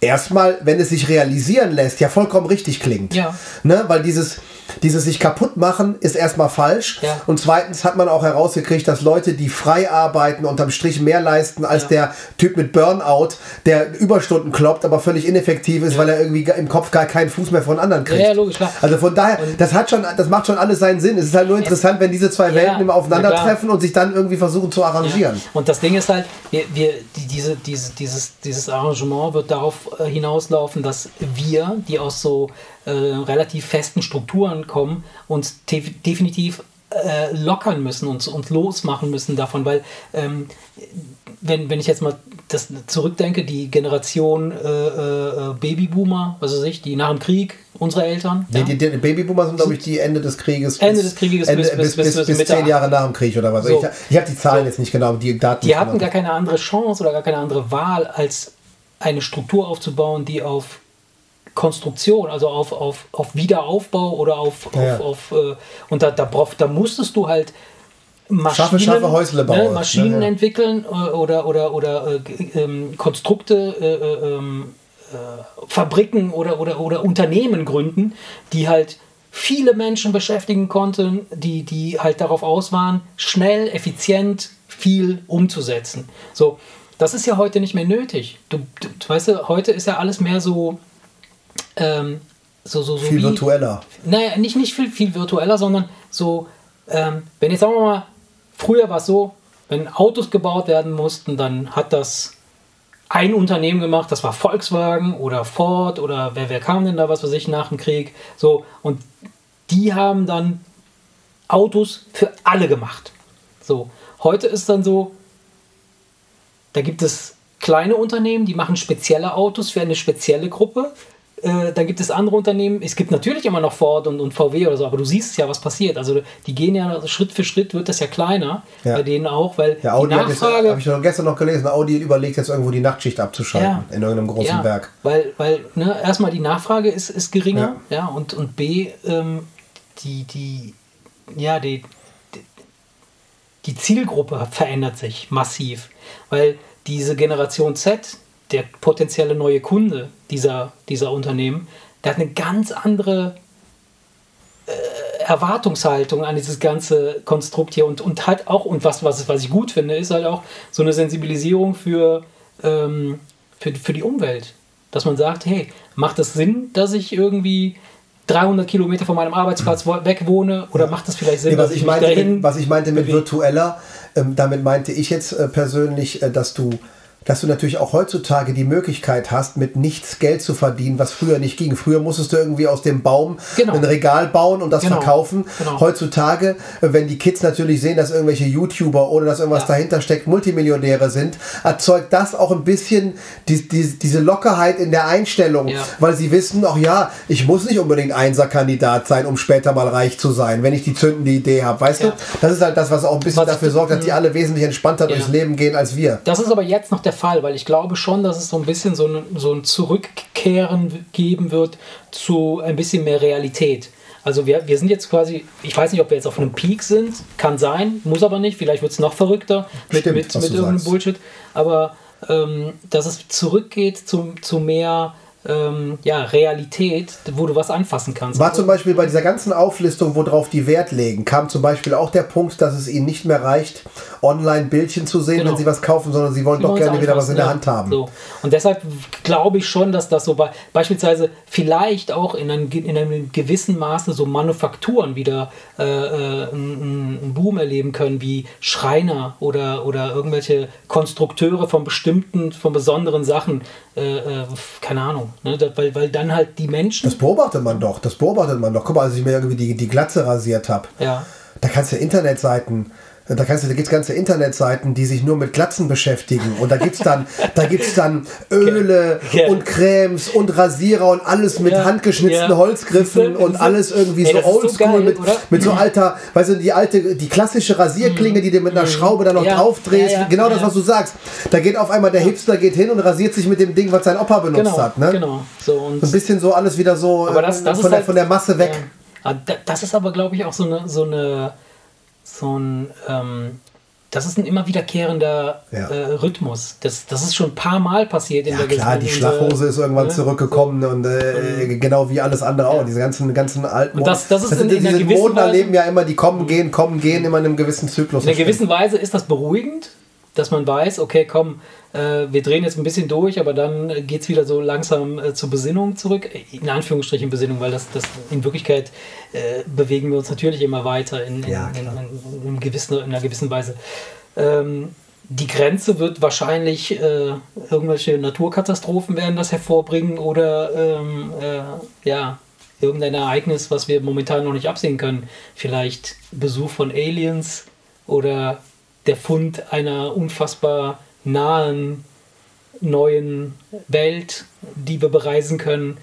erstmal, wenn es sich realisieren lässt, ja vollkommen richtig klingt. Ja. Ne? Weil dieses, dieses sich kaputt machen ist erstmal falsch. Ja. Und zweitens hat man auch herausgekriegt, dass Leute, die frei arbeiten, unterm Strich mehr leisten als Ja. der Typ mit Burnout, der Überstunden kloppt, aber völlig ineffektiv ist, weil er irgendwie im Kopf gar keinen Fuß mehr von anderen kriegt. Ja, ja, logisch, klar. Also von daher, das hat schon, das macht schon alles seinen Sinn. Es ist halt nur interessant, wenn diese zwei Ja, Welten immer na aufeinandertreffen und sich dann irgendwie versuchen zu arrangieren. Und das Ding ist halt, wir, wir, die, diese, diese, dieses, dieses Arrangement wird darauf äh, hinauslaufen, dass wir, die aus so äh, relativ festen Strukturen kommen, uns definitiv äh, lockern müssen und uns losmachen müssen davon, weil ähm, wenn, wenn ich jetzt mal das zurückdenke, die Generation äh, äh, Babyboomer, was weiß ich, die nach dem Krieg, unsere Eltern, Die, ja, die, die Babyboomer sind, glaube ich, die Ende des Krieges. Ende des Krieges Ende, bis- bis, bis- bis, bis- zehn Jahre nach dem Krieg oder was. So. Ich, ich habe die Zahlen jetzt nicht genau, die Daten. Die hatten genau. gar keine andere Chance oder gar keine andere Wahl, als eine Struktur aufzubauen, die auf Konstruktion, also auf, auf, auf Wiederaufbau oder auf, Ja. auf, auf äh, und da, da, brauch- da musstest du halt Maschinen, schaffe, Häusle bauen. ne, Maschinen Ja, ja. entwickeln äh, oder, oder, oder äh, ähm, Konstrukte, äh, äh, ähm, äh, Fabriken oder, oder, oder Unternehmen gründen, die halt viele Menschen beschäftigen konnten, die, die halt darauf aus waren, schnell, effizient viel umzusetzen. So, das ist ja heute nicht mehr nötig. Du, du weißt du, heute ist ja alles mehr so, ähm, so, so, so Viel wie, virtueller. naja, nicht, nicht viel, viel virtueller, sondern so, ähm, wenn jetzt sagen wir mal, früher war es so, wenn Autos gebaut werden mussten, dann hat das ein Unternehmen gemacht, das war Volkswagen oder Ford oder wer, wer kam denn da, was weiß ich, nach dem Krieg. So, und die haben dann Autos für alle gemacht. So, heute ist dann so, da gibt es kleine Unternehmen, die machen spezielle Autos für eine spezielle Gruppe. Äh, dann gibt es andere Unternehmen, es gibt natürlich immer noch Ford und, und VW oder so, aber du siehst ja, was passiert. Also die gehen ja Schritt für Schritt, wird das ja kleiner, Ja. bei denen auch, weil Ja, die Audi jetzt, Nachfrage... habe ich doch gestern noch gelesen, Audi überlegt jetzt irgendwo die Nachtschicht abzuschalten in irgendeinem großen ja, Werk. Weil, weil ne, erstmal die Nachfrage ist, ist geringer, ja, und, und B, ähm, die, die, ja, die, die, die Zielgruppe verändert sich massiv, weil diese Generation Z, der potenzielle neue Kunde dieser, dieser Unternehmen, der hat eine ganz andere äh, Erwartungshaltung an dieses ganze Konstrukt hier und, und halt auch, und was, was, was ich gut finde, ist halt auch so eine Sensibilisierung für, ähm, für, für die Umwelt. Dass man sagt, hey, macht es Sinn, dass ich irgendwie 300 Kilometer von meinem Arbeitsplatz weg wohne oder macht es vielleicht Sinn, Nee, was, dass ich meinte mit, was ich meinte mit virtueller, ähm, damit meinte ich jetzt äh, persönlich, äh, dass du dass du natürlich auch heutzutage die Möglichkeit hast, mit nichts Geld zu verdienen, was früher nicht ging. Früher musstest du irgendwie aus dem Baum Genau. ein Regal bauen und das Genau. verkaufen. Genau. Heutzutage, wenn die Kids natürlich sehen, dass irgendwelche YouTuber, ohne dass irgendwas Ja. dahinter steckt, Multimillionäre sind, erzeugt das auch ein bisschen die, die, diese Lockerheit in der Einstellung, Ja. weil sie wissen, ach ja, ich muss nicht unbedingt Einser-Kandidat sein, um später mal reich zu sein, wenn ich die zündende Idee habe. Weißt Ja. du, das ist halt das, was auch ein bisschen Was- dafür sorgt, dass die alle wesentlich entspannter durchs Leben gehen als wir. Das ist aber jetzt noch der Fall, weil ich glaube schon, dass es so ein bisschen so ein, so ein Zurückkehren geben wird zu ein bisschen mehr Realität. Also wir, wir sind jetzt quasi, ich weiß nicht, ob wir jetzt auf einem Peak sind, kann sein, muss aber nicht, vielleicht wird es noch verrückter mit, Stimmt, mit, mit irgendeinem sagst. Bullshit, aber ähm, dass es zurückgeht zu, zu mehr ähm, ja, Realität, wo du was anfassen kannst. War zum Beispiel bei dieser ganzen Auflistung, worauf die Wert legen, kam zum Beispiel auch der Punkt, dass es ihnen nicht mehr reicht, online Bildchen zu sehen, Genau. wenn sie was kaufen, sondern sie wollen doch gerne wieder was in der anfassen, Hand haben. ja. So. Und deshalb glaube ich schon, dass das so bei, beispielsweise vielleicht auch in einem, in einem gewissen Maße so Manufakturen wieder äh, äh, einen einen Boom erleben können, wie Schreiner oder, oder irgendwelche Konstrukteure von bestimmten, von besonderen Sachen. Äh, äh, keine Ahnung. Ne? Da, weil, weil dann halt die Menschen. Das beobachtet man doch, das beobachtet man doch. Guck mal, als ich mir irgendwie die, die Glatze rasiert habe, ja. da kannst du Internetseiten Da, kannst du, da gibt es ganze Internetseiten, die sich nur mit Glatzen beschäftigen. Und da gibt es dann, <laughs> da gibt's dann Öle Ja. und Cremes und Rasierer und alles mit Ja. handgeschnitzten Ja. Holzgriffen und alles irgendwie Ey, so so oldschool geil, mit, mit so alter, weißt du, die alte, die klassische Rasierklinge, die du mit einer Schraube dann noch Mhm. Draufdrehst. Genau das, was du sagst. Da geht auf einmal der Hipster geht hin und rasiert sich mit dem Ding, was sein Opa benutzt Genau, hat. Ne? genau. So, und Ein bisschen so alles wieder so das- äh, das von, ist der, halt- von der Masse weg. Ah, da- Das ist aber, glaube ich, auch so eine, so eine, so ein, ähm, das ist ein immer wiederkehrender Ja. äh, Rhythmus. Das, das ist schon ein paar Mal passiert in Ja der klar, in die unserer- Schlafhose ist irgendwann ne? zurückgekommen und äh, genau wie alles andere auch. Diese ganzen, ganzen alten Und das- das ist sind in- in diese Moden erleben ja immer, die kommen, gehen, kommen, gehen, immer in einem gewissen Zyklus. In einer gewissen Weise ist das beruhigend, dass man weiß, okay, komm, äh, wir drehen jetzt ein bisschen durch, aber dann geht es wieder so langsam äh, zur Besinnung zurück. In Anführungsstrichen Besinnung, weil das, das in Wirklichkeit äh, bewegen wir uns natürlich immer weiter in, in, Ja, in, in, gewissen, in einer gewissen Weise. Ähm, die Grenze wird wahrscheinlich äh, irgendwelche Naturkatastrophen werden das hervorbringen oder ähm, äh, ja, irgendein Ereignis, was wir momentan noch nicht absehen können. Vielleicht Besuch von Aliens oder der Fund einer unfassbar nahen neuen Welt, die wir bereisen können.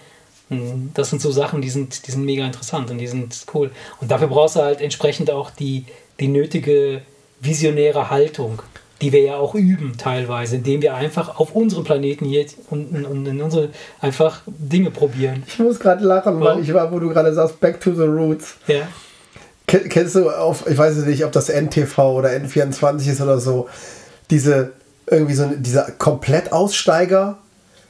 Hm, Das sind so Sachen, die sind, die sind mega interessant und die sind cool. Und dafür brauchst du halt entsprechend auch die, die nötige visionäre Haltung, die wir ja auch üben teilweise, indem wir einfach auf unserem Planeten hier und, und in unsere einfach Dinge probieren. Ich muss gerade lachen, weil ich war, wo du gerade sagst, Back to the Roots. Ja. Ken- Kennst du auf, ich weiß nicht, ob das NTV oder N24 ist oder so, diese, irgendwie so, dieser Komplettaussteiger?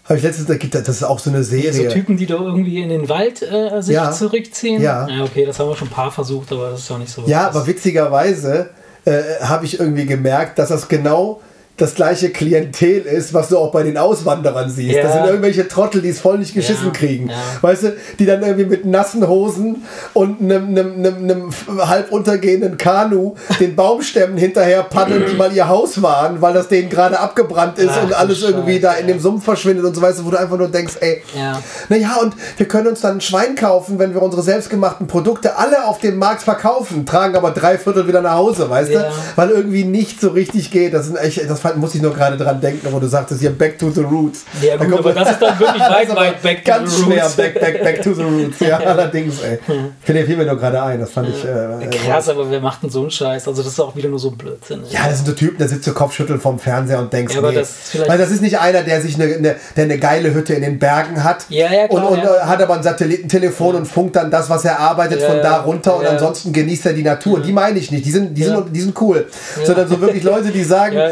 Habe ich letztens, das ist auch so eine Serie. So Typen, die da irgendwie in den Wald äh, sich Ja. zurückziehen. Ja. ja. Okay, das haben wir schon ein paar versucht, aber das ist auch nicht so. Ja, das, aber witzigerweise äh, habe ich irgendwie gemerkt, dass das genau das gleiche Klientel ist, was du auch bei den Auswanderern siehst. Ja. Das sind irgendwelche Trottel, die es voll nicht geschissen Ja, kriegen. ja. Weißt du, die dann irgendwie mit nassen Hosen und einem, einem, einem, einem halb untergehenden Kanu den Baumstämmen hinterher paddeln, die mal ihr Haus waren, weil das denen gerade abgebrannt ist Ach, und alles irgendwie da in dem Sumpf verschwindet und so weißt du, wo du einfach nur denkst, ey, Ja. naja, und wir können uns dann ein Schwein kaufen, wenn wir unsere selbstgemachten Produkte alle auf dem Markt verkaufen, tragen aber drei Viertel wieder nach Hause, weißt du? Weil irgendwie nicht so richtig geht. Das, sind echt, das fand- muss ich nur gerade dran denken, wo du sagtest, hier Back to the Roots. Ja, Da gut, kommt- aber das ist dann <laughs> wirklich weit, weit back to ganz the schwer, roots. back, back, back to the Roots. Ja, <laughs> allerdings, ey. Fiel fiel mir nur gerade ein, das fand ich... Äh, Krass, aber wer macht denn so einen Scheiß? Also das ist auch wieder nur so ein Blödsinn. ey. Ja, das sind so Typen, da sitzt so Kopfschütteln vom Fernseher und denkst, Ja, aber nee. das ist vielleicht- Weil das ist nicht einer, der sich eine, eine, der eine geile Hütte in den Bergen hat Ja, ja, klar, und, und ja. äh, hat aber ein Satellitentelefon und funkt dann das, was er arbeitet, von da runter und ansonsten genießt er die Natur. Die meine ich nicht, die sind, die sind, die sind cool. Sondern so wirklich Leute, die sagen, Ja.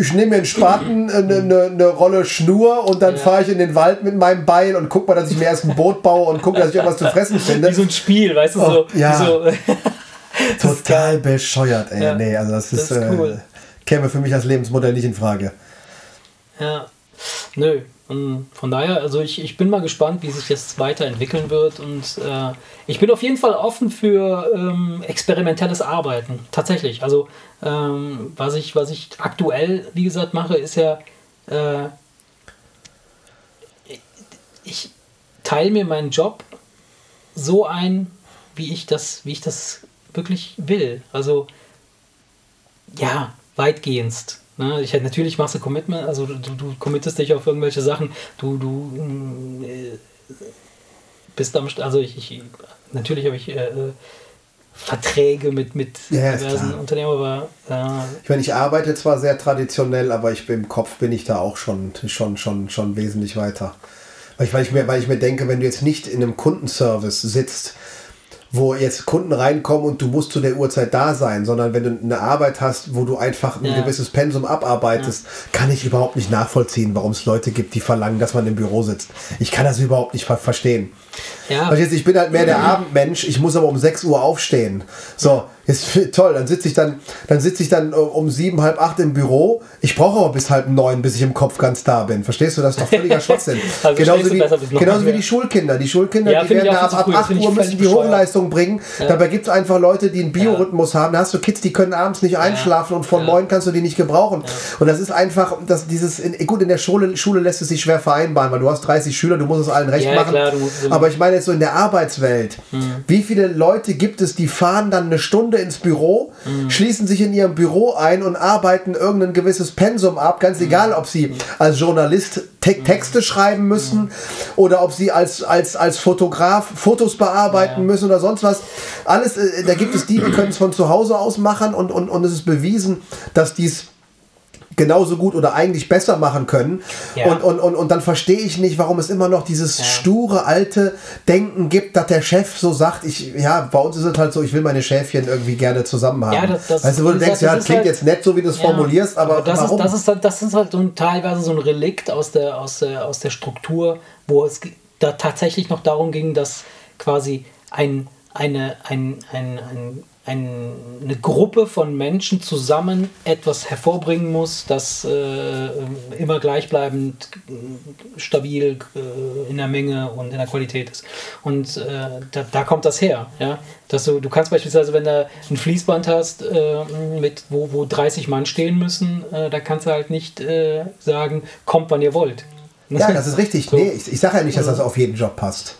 Ich, nehme mir einen Spaten, äh, eine, eine, eine Rolle Schnur und dann Ja. fahre ich in den Wald mit meinem Beil und guck mal, dass ich mir erst ein Boot baue und gucke, dass ich irgendwas zu fressen <laughs> finde. Wie so ein Spiel, weißt du, so. Oh, ja. So <laughs> <laughs> das ist Total bescheuert, ey. Ja. Nee, also das, Das ist, ist cool. äh, käme für mich als Lebensmodell nicht in Frage. Ja. Nö. Und von daher, also ich, ich bin mal gespannt, wie sich das weiterentwickeln wird. Und äh, ich bin auf jeden Fall offen für ähm, experimentelles Arbeiten. Tatsächlich. Also ähm, was, ich, was ich aktuell, wie gesagt, mache, ist ja, äh, ich teile mir meinen Job so ein, wie ich das, wie ich das wirklich will. Also ja, weitgehend. Ne? Ich, natürlich machst du Commitment, also du, du committest dich auf irgendwelche Sachen, du, du mm, äh, bist am also ich, ich natürlich habe ich äh, äh, Verträge mit, mit Ja, diversen. Unternehmen, aber äh, Ich meine, ich arbeite zwar sehr traditionell, aber ich bin, im Kopf bin ich da auch schon, schon, schon, schon wesentlich weiter. Weil ich, weil, ich mir, weil ich mir denke, wenn du jetzt nicht in einem Kundenservice sitzt, wo jetzt Kunden reinkommen und du musst zu der Uhrzeit da sein, sondern wenn du eine Arbeit hast, wo du einfach ein Ja. gewisses Pensum abarbeitest, kann ich überhaupt nicht nachvollziehen, warum es Leute gibt, die verlangen, dass man im Büro sitzt. Ich kann das überhaupt nicht ver verstehen. Ja, Also jetzt, ich bin halt mehr der Abendmensch, ich muss aber um 6 Uhr aufstehen. So, f- <laughs> toll, dann sitze ich dann, dann sitze ich dann äh, um sieben, halb acht im Büro. Ich brauche aber bis halb neun, bis ich im Kopf ganz da bin. Verstehst du? Das ist doch völliger <laughs> Schwachsinn. Also genauso wie, genauso wie ja. die Schulkinder. Die Schulkinder, Ja, die werden ab, ab früh. 8 Finde ich Uhr müssen die. Hochleistung bringen. Dabei gibt es einfach Leute, die einen Biorhythmus haben. Da hast du Kids, die können abends nicht einschlafen und von Ja. neun kannst du die nicht gebrauchen. Und das ist einfach, dass dieses, in, gut, in der Schule, Schule lässt es sich schwer vereinbaren, weil du hast 30 Schüler, du musst es allen recht Ja, machen. klar, aber ich meine, jetzt so in der Arbeitswelt. Wie viele Leute gibt es, die fahren dann eine Stunde ins Büro, schließen sich in ihrem Büro ein und arbeiten irgendein gewisses Pensum ab, ganz egal, ob sie als Journalist Te Texte schreiben müssen oder ob sie als, als, als Fotograf Fotos bearbeiten Ja. müssen oder sonst was. Alles, äh, da gibt es die, die <clears throat> können es von zu Hause aus machen und, und, und es ist bewiesen, dass dies genauso gut oder eigentlich besser machen können. Ja. Und, und, und, und dann verstehe ich nicht, warum es immer noch dieses Ja. sture alte Denken gibt, dass der Chef so sagt, ich, ja, bei uns ist es halt so, ich will meine Schäfchen irgendwie gerne zusammen haben. Ja, das- das- weißt du, wo du denkst, gesagt, ja, das das klingt halt- jetzt nett, so wie du es Ja, formulierst, aber, das warum? ist, das ist halt, das ist halt so ein, teilweise so ein Relikt aus der, aus der, aus der Struktur, wo es da tatsächlich noch darum ging, dass quasi ein, eine, ein, ein, ein, ein, eine Gruppe von Menschen zusammen etwas hervorbringen muss, das äh, immer gleichbleibend äh, stabil äh, in der Menge und in der Qualität ist. Und äh, da, da kommt das her. Ja? Dass du, du kannst beispielsweise, wenn du ein Fließband hast, äh, mit, wo, wo 30 Mann stehen müssen, äh, da kannst du halt nicht sagen, kommt wann ihr wollt. Ja, das ist richtig. So. Nee, ich, ich sage ja nicht, dass das auf jeden Job passt.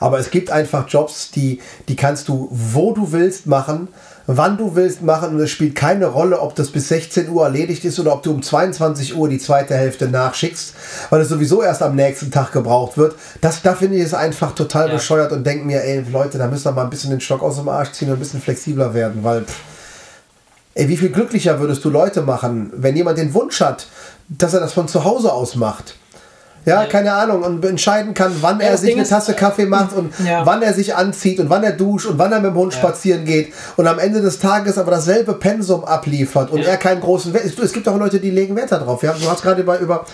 Aber es gibt einfach Jobs, die, die kannst du, wo du willst, machen, wann du willst machen und es spielt keine Rolle, ob das bis 16 Uhr erledigt ist oder ob du um 22 Uhr die zweite Hälfte nachschickst, weil es sowieso erst am nächsten Tag gebraucht wird. Das, da finde ich es einfach total Ja. bescheuert und denke mir, ey Leute, da müssen wir mal ein bisschen den Stock aus dem Arsch ziehen und ein bisschen flexibler werden, weil pff, ey, wie viel glücklicher würdest du Leute machen, wenn jemand den Wunsch hat, dass er das von zu Hause aus macht. Ja, Ja. keine Ahnung. Und entscheiden kann, wann Ja, er sich Ding eine Tasse Kaffee macht und ja. wann er sich anzieht und wann er duscht und wann er mit dem Hund spazieren geht und am Ende des Tages aber dasselbe Pensum abliefert und Ja. er keinen großen Wert. Es gibt auch Leute, die legen Wert darauf. Ja, du hast gerade über, über,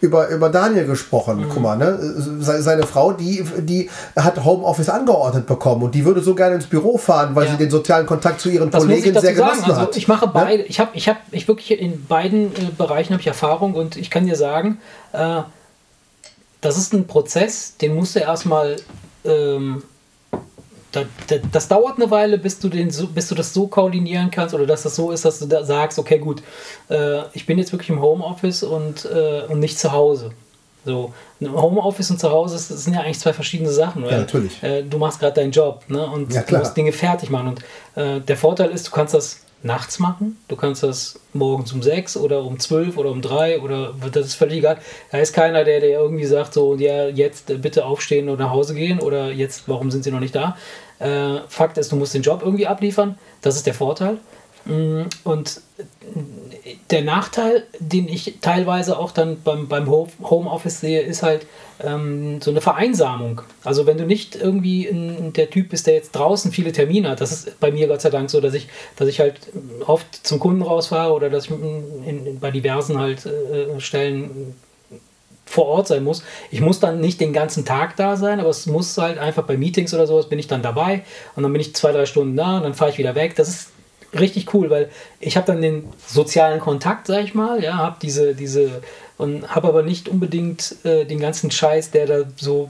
über, über Daniel gesprochen. Mhm. Guck mal, ne? Se- Seine Frau, die, die hat Homeoffice angeordnet bekommen und die würde so gerne ins Büro fahren, weil Ja. sie den sozialen Kontakt zu ihren Das Kollegen sehr sagen. genossen Also hat. ich mache Ne? beide. Ich habe, ich habe, ich wirklich in beiden äh, Bereichen habe ich Erfahrung und ich kann dir sagen, äh, das ist ein Prozess, den musst du erstmal. Ähm, da, da, das dauert eine Weile, bis du, den so, bis du das so koordinieren kannst oder dass das so ist, dass du da sagst, okay, gut, äh, ich bin jetzt wirklich im Homeoffice und, äh, und nicht zu Hause. So, Homeoffice und zu Hause das sind ja eigentlich zwei verschiedene Sachen. Weil, natürlich. Äh, du machst gerade deinen Job ne? und Ja, du musst Dinge fertig machen. Und äh, der Vorteil ist, du kannst das nachts machen, du kannst das morgens um sechs oder um zwölf oder um drei oder das ist völlig egal. Da ist keiner, der, der irgendwie sagt, so, ja, jetzt bitte aufstehen und nach Hause gehen oder jetzt, warum sind sie noch nicht da? Äh, Fakt ist, du musst den Job irgendwie abliefern. Das ist der Vorteil. Mm, Und der Nachteil, den ich teilweise auch dann beim, beim Ho- Homeoffice sehe, ist halt ähm, so eine Vereinsamung. Also wenn du nicht irgendwie ein, der Typ bist, der jetzt draußen viele Termine hat, das ist bei mir Gott sei Dank so, dass ich, dass ich halt oft zum Kunden rausfahre oder dass ich in, in, bei diversen halt äh, Stellen vor Ort sein muss. Ich muss dann nicht den ganzen Tag da sein, aber es muss halt einfach bei Meetings oder sowas bin ich dann dabei und dann bin ich zwei, drei Stunden da und dann fahre ich wieder weg. Das ist richtig cool, weil ich habe dann den sozialen Kontakt, sag ich mal, ja, habe diese, diese und habe aber nicht unbedingt äh, den ganzen Scheiß, der da so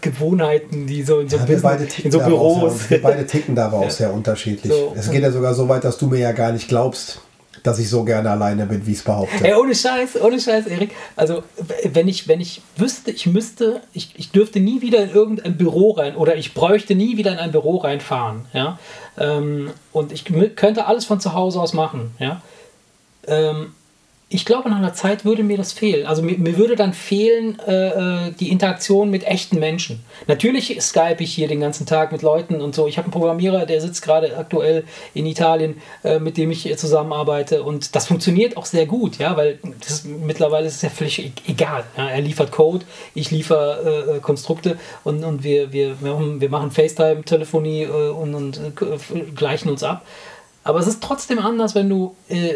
Gewohnheiten, die so in so, Ja, Business- in so Büros. Sehr, wir beide <laughs> ticken da aber auch sehr unterschiedlich. So. Es geht ja sogar so weit, dass du mir ja gar nicht glaubst, dass ich so gerne alleine bin, wie ich es behaupte. Ey, ohne Scheiß, ohne Scheiß, Erik. Also, wenn ich, wenn ich wüsste, ich müsste, ich, ich dürfte nie wieder in irgendein Büro rein oder ich bräuchte nie wieder in ein Büro reinfahren, ja. Ähm, und ich könnte alles von zu Hause aus machen, ja. Ähm, ich glaube, nach einer Zeit würde mir das fehlen. Also mir, mir würde dann fehlen äh, äh, die Interaktion mit echten Menschen. Natürlich skype ich hier den ganzen Tag mit Leuten und so. Ich habe einen Programmierer, der sitzt gerade aktuell in Italien, äh, mit dem ich äh, zusammenarbeite und das funktioniert auch sehr gut, ja, weil das mittlerweile ist es ja völlig e- egal. Ja? Er liefert Code, ich liefere äh, Konstrukte und, und wir, wir, wir machen- FaceTime-Telefonie äh, und, und äh, gleichen uns ab. Aber es ist trotzdem anders, wenn du äh,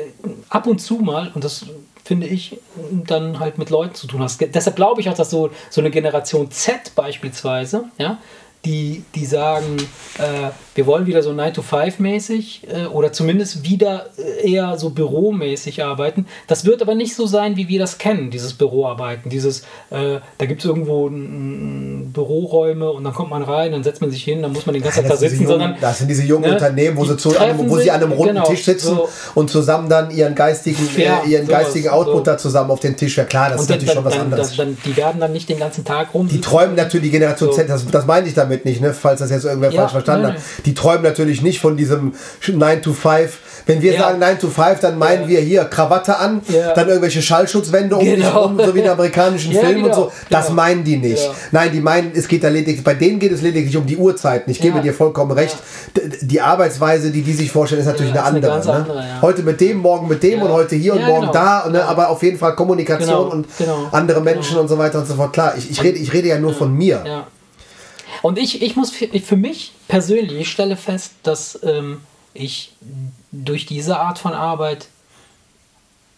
ab und zu mal, und das finde ich, dann halt mit Leuten zu tun hast. Deshalb glaube ich auch, dass so, so eine Generation Z beispielsweise, ja, die, die sagen, äh, wir wollen wieder so 9-to-5-mäßig äh, oder zumindest wieder äh, eher so büromäßig arbeiten. Das wird aber nicht so sein, wie wir das kennen, dieses Büroarbeiten. Dieses, äh, da gibt es irgendwo n, Büroräume und dann kommt man rein, dann setzt man sich hin, dann muss man den ganzen Tag da sitzen, jungen, sondern das sind diese jungen ne, Unternehmen, wo die sie, zu, treffen wo sie an einem runden genau, Tisch sitzen so. und zusammen dann ihren geistigen, Ja, äh, ihren sowas, geistigen Output so. da zusammen auf den Tisch. Ja klar, das ist und dann, natürlich schon was dann, anderes. dann, dann, die werden dann nicht den ganzen Tag rum. Die träumen natürlich, die Generation So. Z, das, das meine ich damit nicht, ne, falls das jetzt irgendwer Ja, falsch verstanden hat. Die träumen natürlich nicht von diesem 9 to 5. Wenn wir Ja. sagen 9 to 5, dann meinen Ja. wir hier Krawatte an, dann irgendwelche Schallschutzwände um Genau. rum, so wie in amerikanischen <laughs> Filmen und genau, so. Das genau. meinen die nicht. Nein, die meinen, es geht da lediglich, bei denen geht es lediglich um die Uhrzeiten. Ich gebe dir vollkommen recht. Die Arbeitsweise, die die sich vorstellen, ist natürlich eine ist eine andere. ne? andere. Heute mit dem, morgen mit dem und heute hier und morgen genau. da. Ne? Aber auf jeden Fall Kommunikation Genau, und genau, andere genau. Menschen und so weiter und so fort. Klar, ich, ich, rede, ich rede ja nur von mir. Und ich, ich muss für, für mich persönlich, ich stelle fest, dass ähm, ich durch diese Art von Arbeit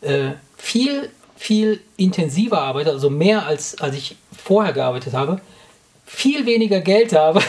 äh, viel, viel intensiver arbeite, also mehr als, als ich vorher gearbeitet habe, viel weniger Geld habe.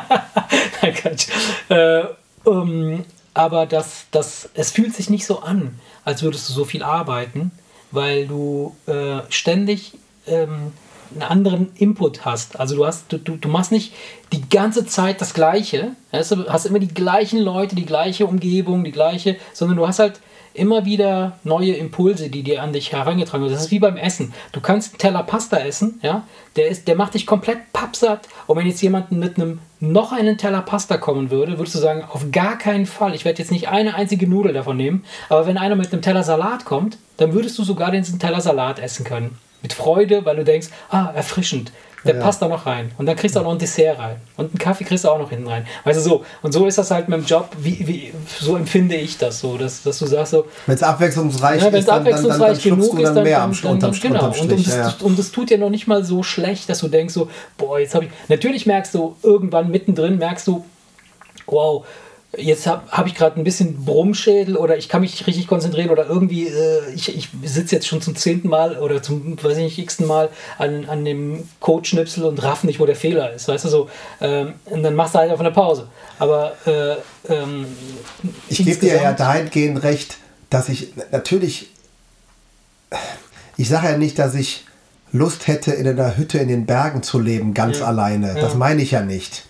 <laughs> Nein, Quatsch. Äh, ähm, aber das, das, es fühlt sich nicht so an, als würdest du so viel arbeiten, weil du äh, ständig ähm, einen anderen Input hast. Also du hast, du, du, du machst nicht die ganze Zeit das Gleiche, weißt du, hast immer die gleichen Leute, die gleiche Umgebung, die gleiche, sondern du hast halt immer wieder neue Impulse, die dir an dich herangetragen werden. Das ist wie beim Essen. Du kannst einen Teller Pasta essen, ja, der, ist, der macht dich komplett pappsatt. Und wenn jetzt jemand mit einem noch einen Teller Pasta kommen würde, würdest du sagen, auf gar keinen Fall. Ich werde jetzt nicht eine einzige Nudel davon nehmen. Aber wenn einer mit einem Teller Salat kommt, dann würdest du sogar diesen Teller Salat essen können. Mit Freude, weil du denkst, ah, erfrischend. Der Ja. passt da noch rein. Und dann kriegst du auch noch ein Dessert rein. Und einen Kaffee kriegst du auch noch hinten rein. Weißt du so. Und so ist das halt mit dem Job, wie, wie, so empfinde ich das so, dass, dass du sagst so, Wenn es abwechslungsreich ja, ist, dann, dann, dann, dann abwechslungsreich genug du ist, dann dann, mehr dann, am, dann, unterm, genau. Und, und, ja, ja. das, und das tut dir noch nicht mal so schlecht, dass du denkst so, boah, jetzt habe ich. Natürlich merkst du irgendwann mittendrin, merkst du, wow, jetzt habe hab ich gerade ein bisschen Brummschädel oder ich kann mich nicht richtig konzentrieren oder irgendwie, äh, ich, ich sitze jetzt schon zum zehnten Mal oder zum, weiß ich nicht, x-ten Mal an, an dem Codeschnipsel und raff nicht, wo der Fehler ist, weißt du so. Ähm, und dann machst du halt einfach eine Pause. Aber äh, ähm, Ich gebe dir ja dahingehend recht, dass ich natürlich, ich sage ja nicht, dass ich Lust hätte, in einer Hütte in den Bergen zu leben, ganz Ja. alleine. Das Ja. meine ich ja nicht.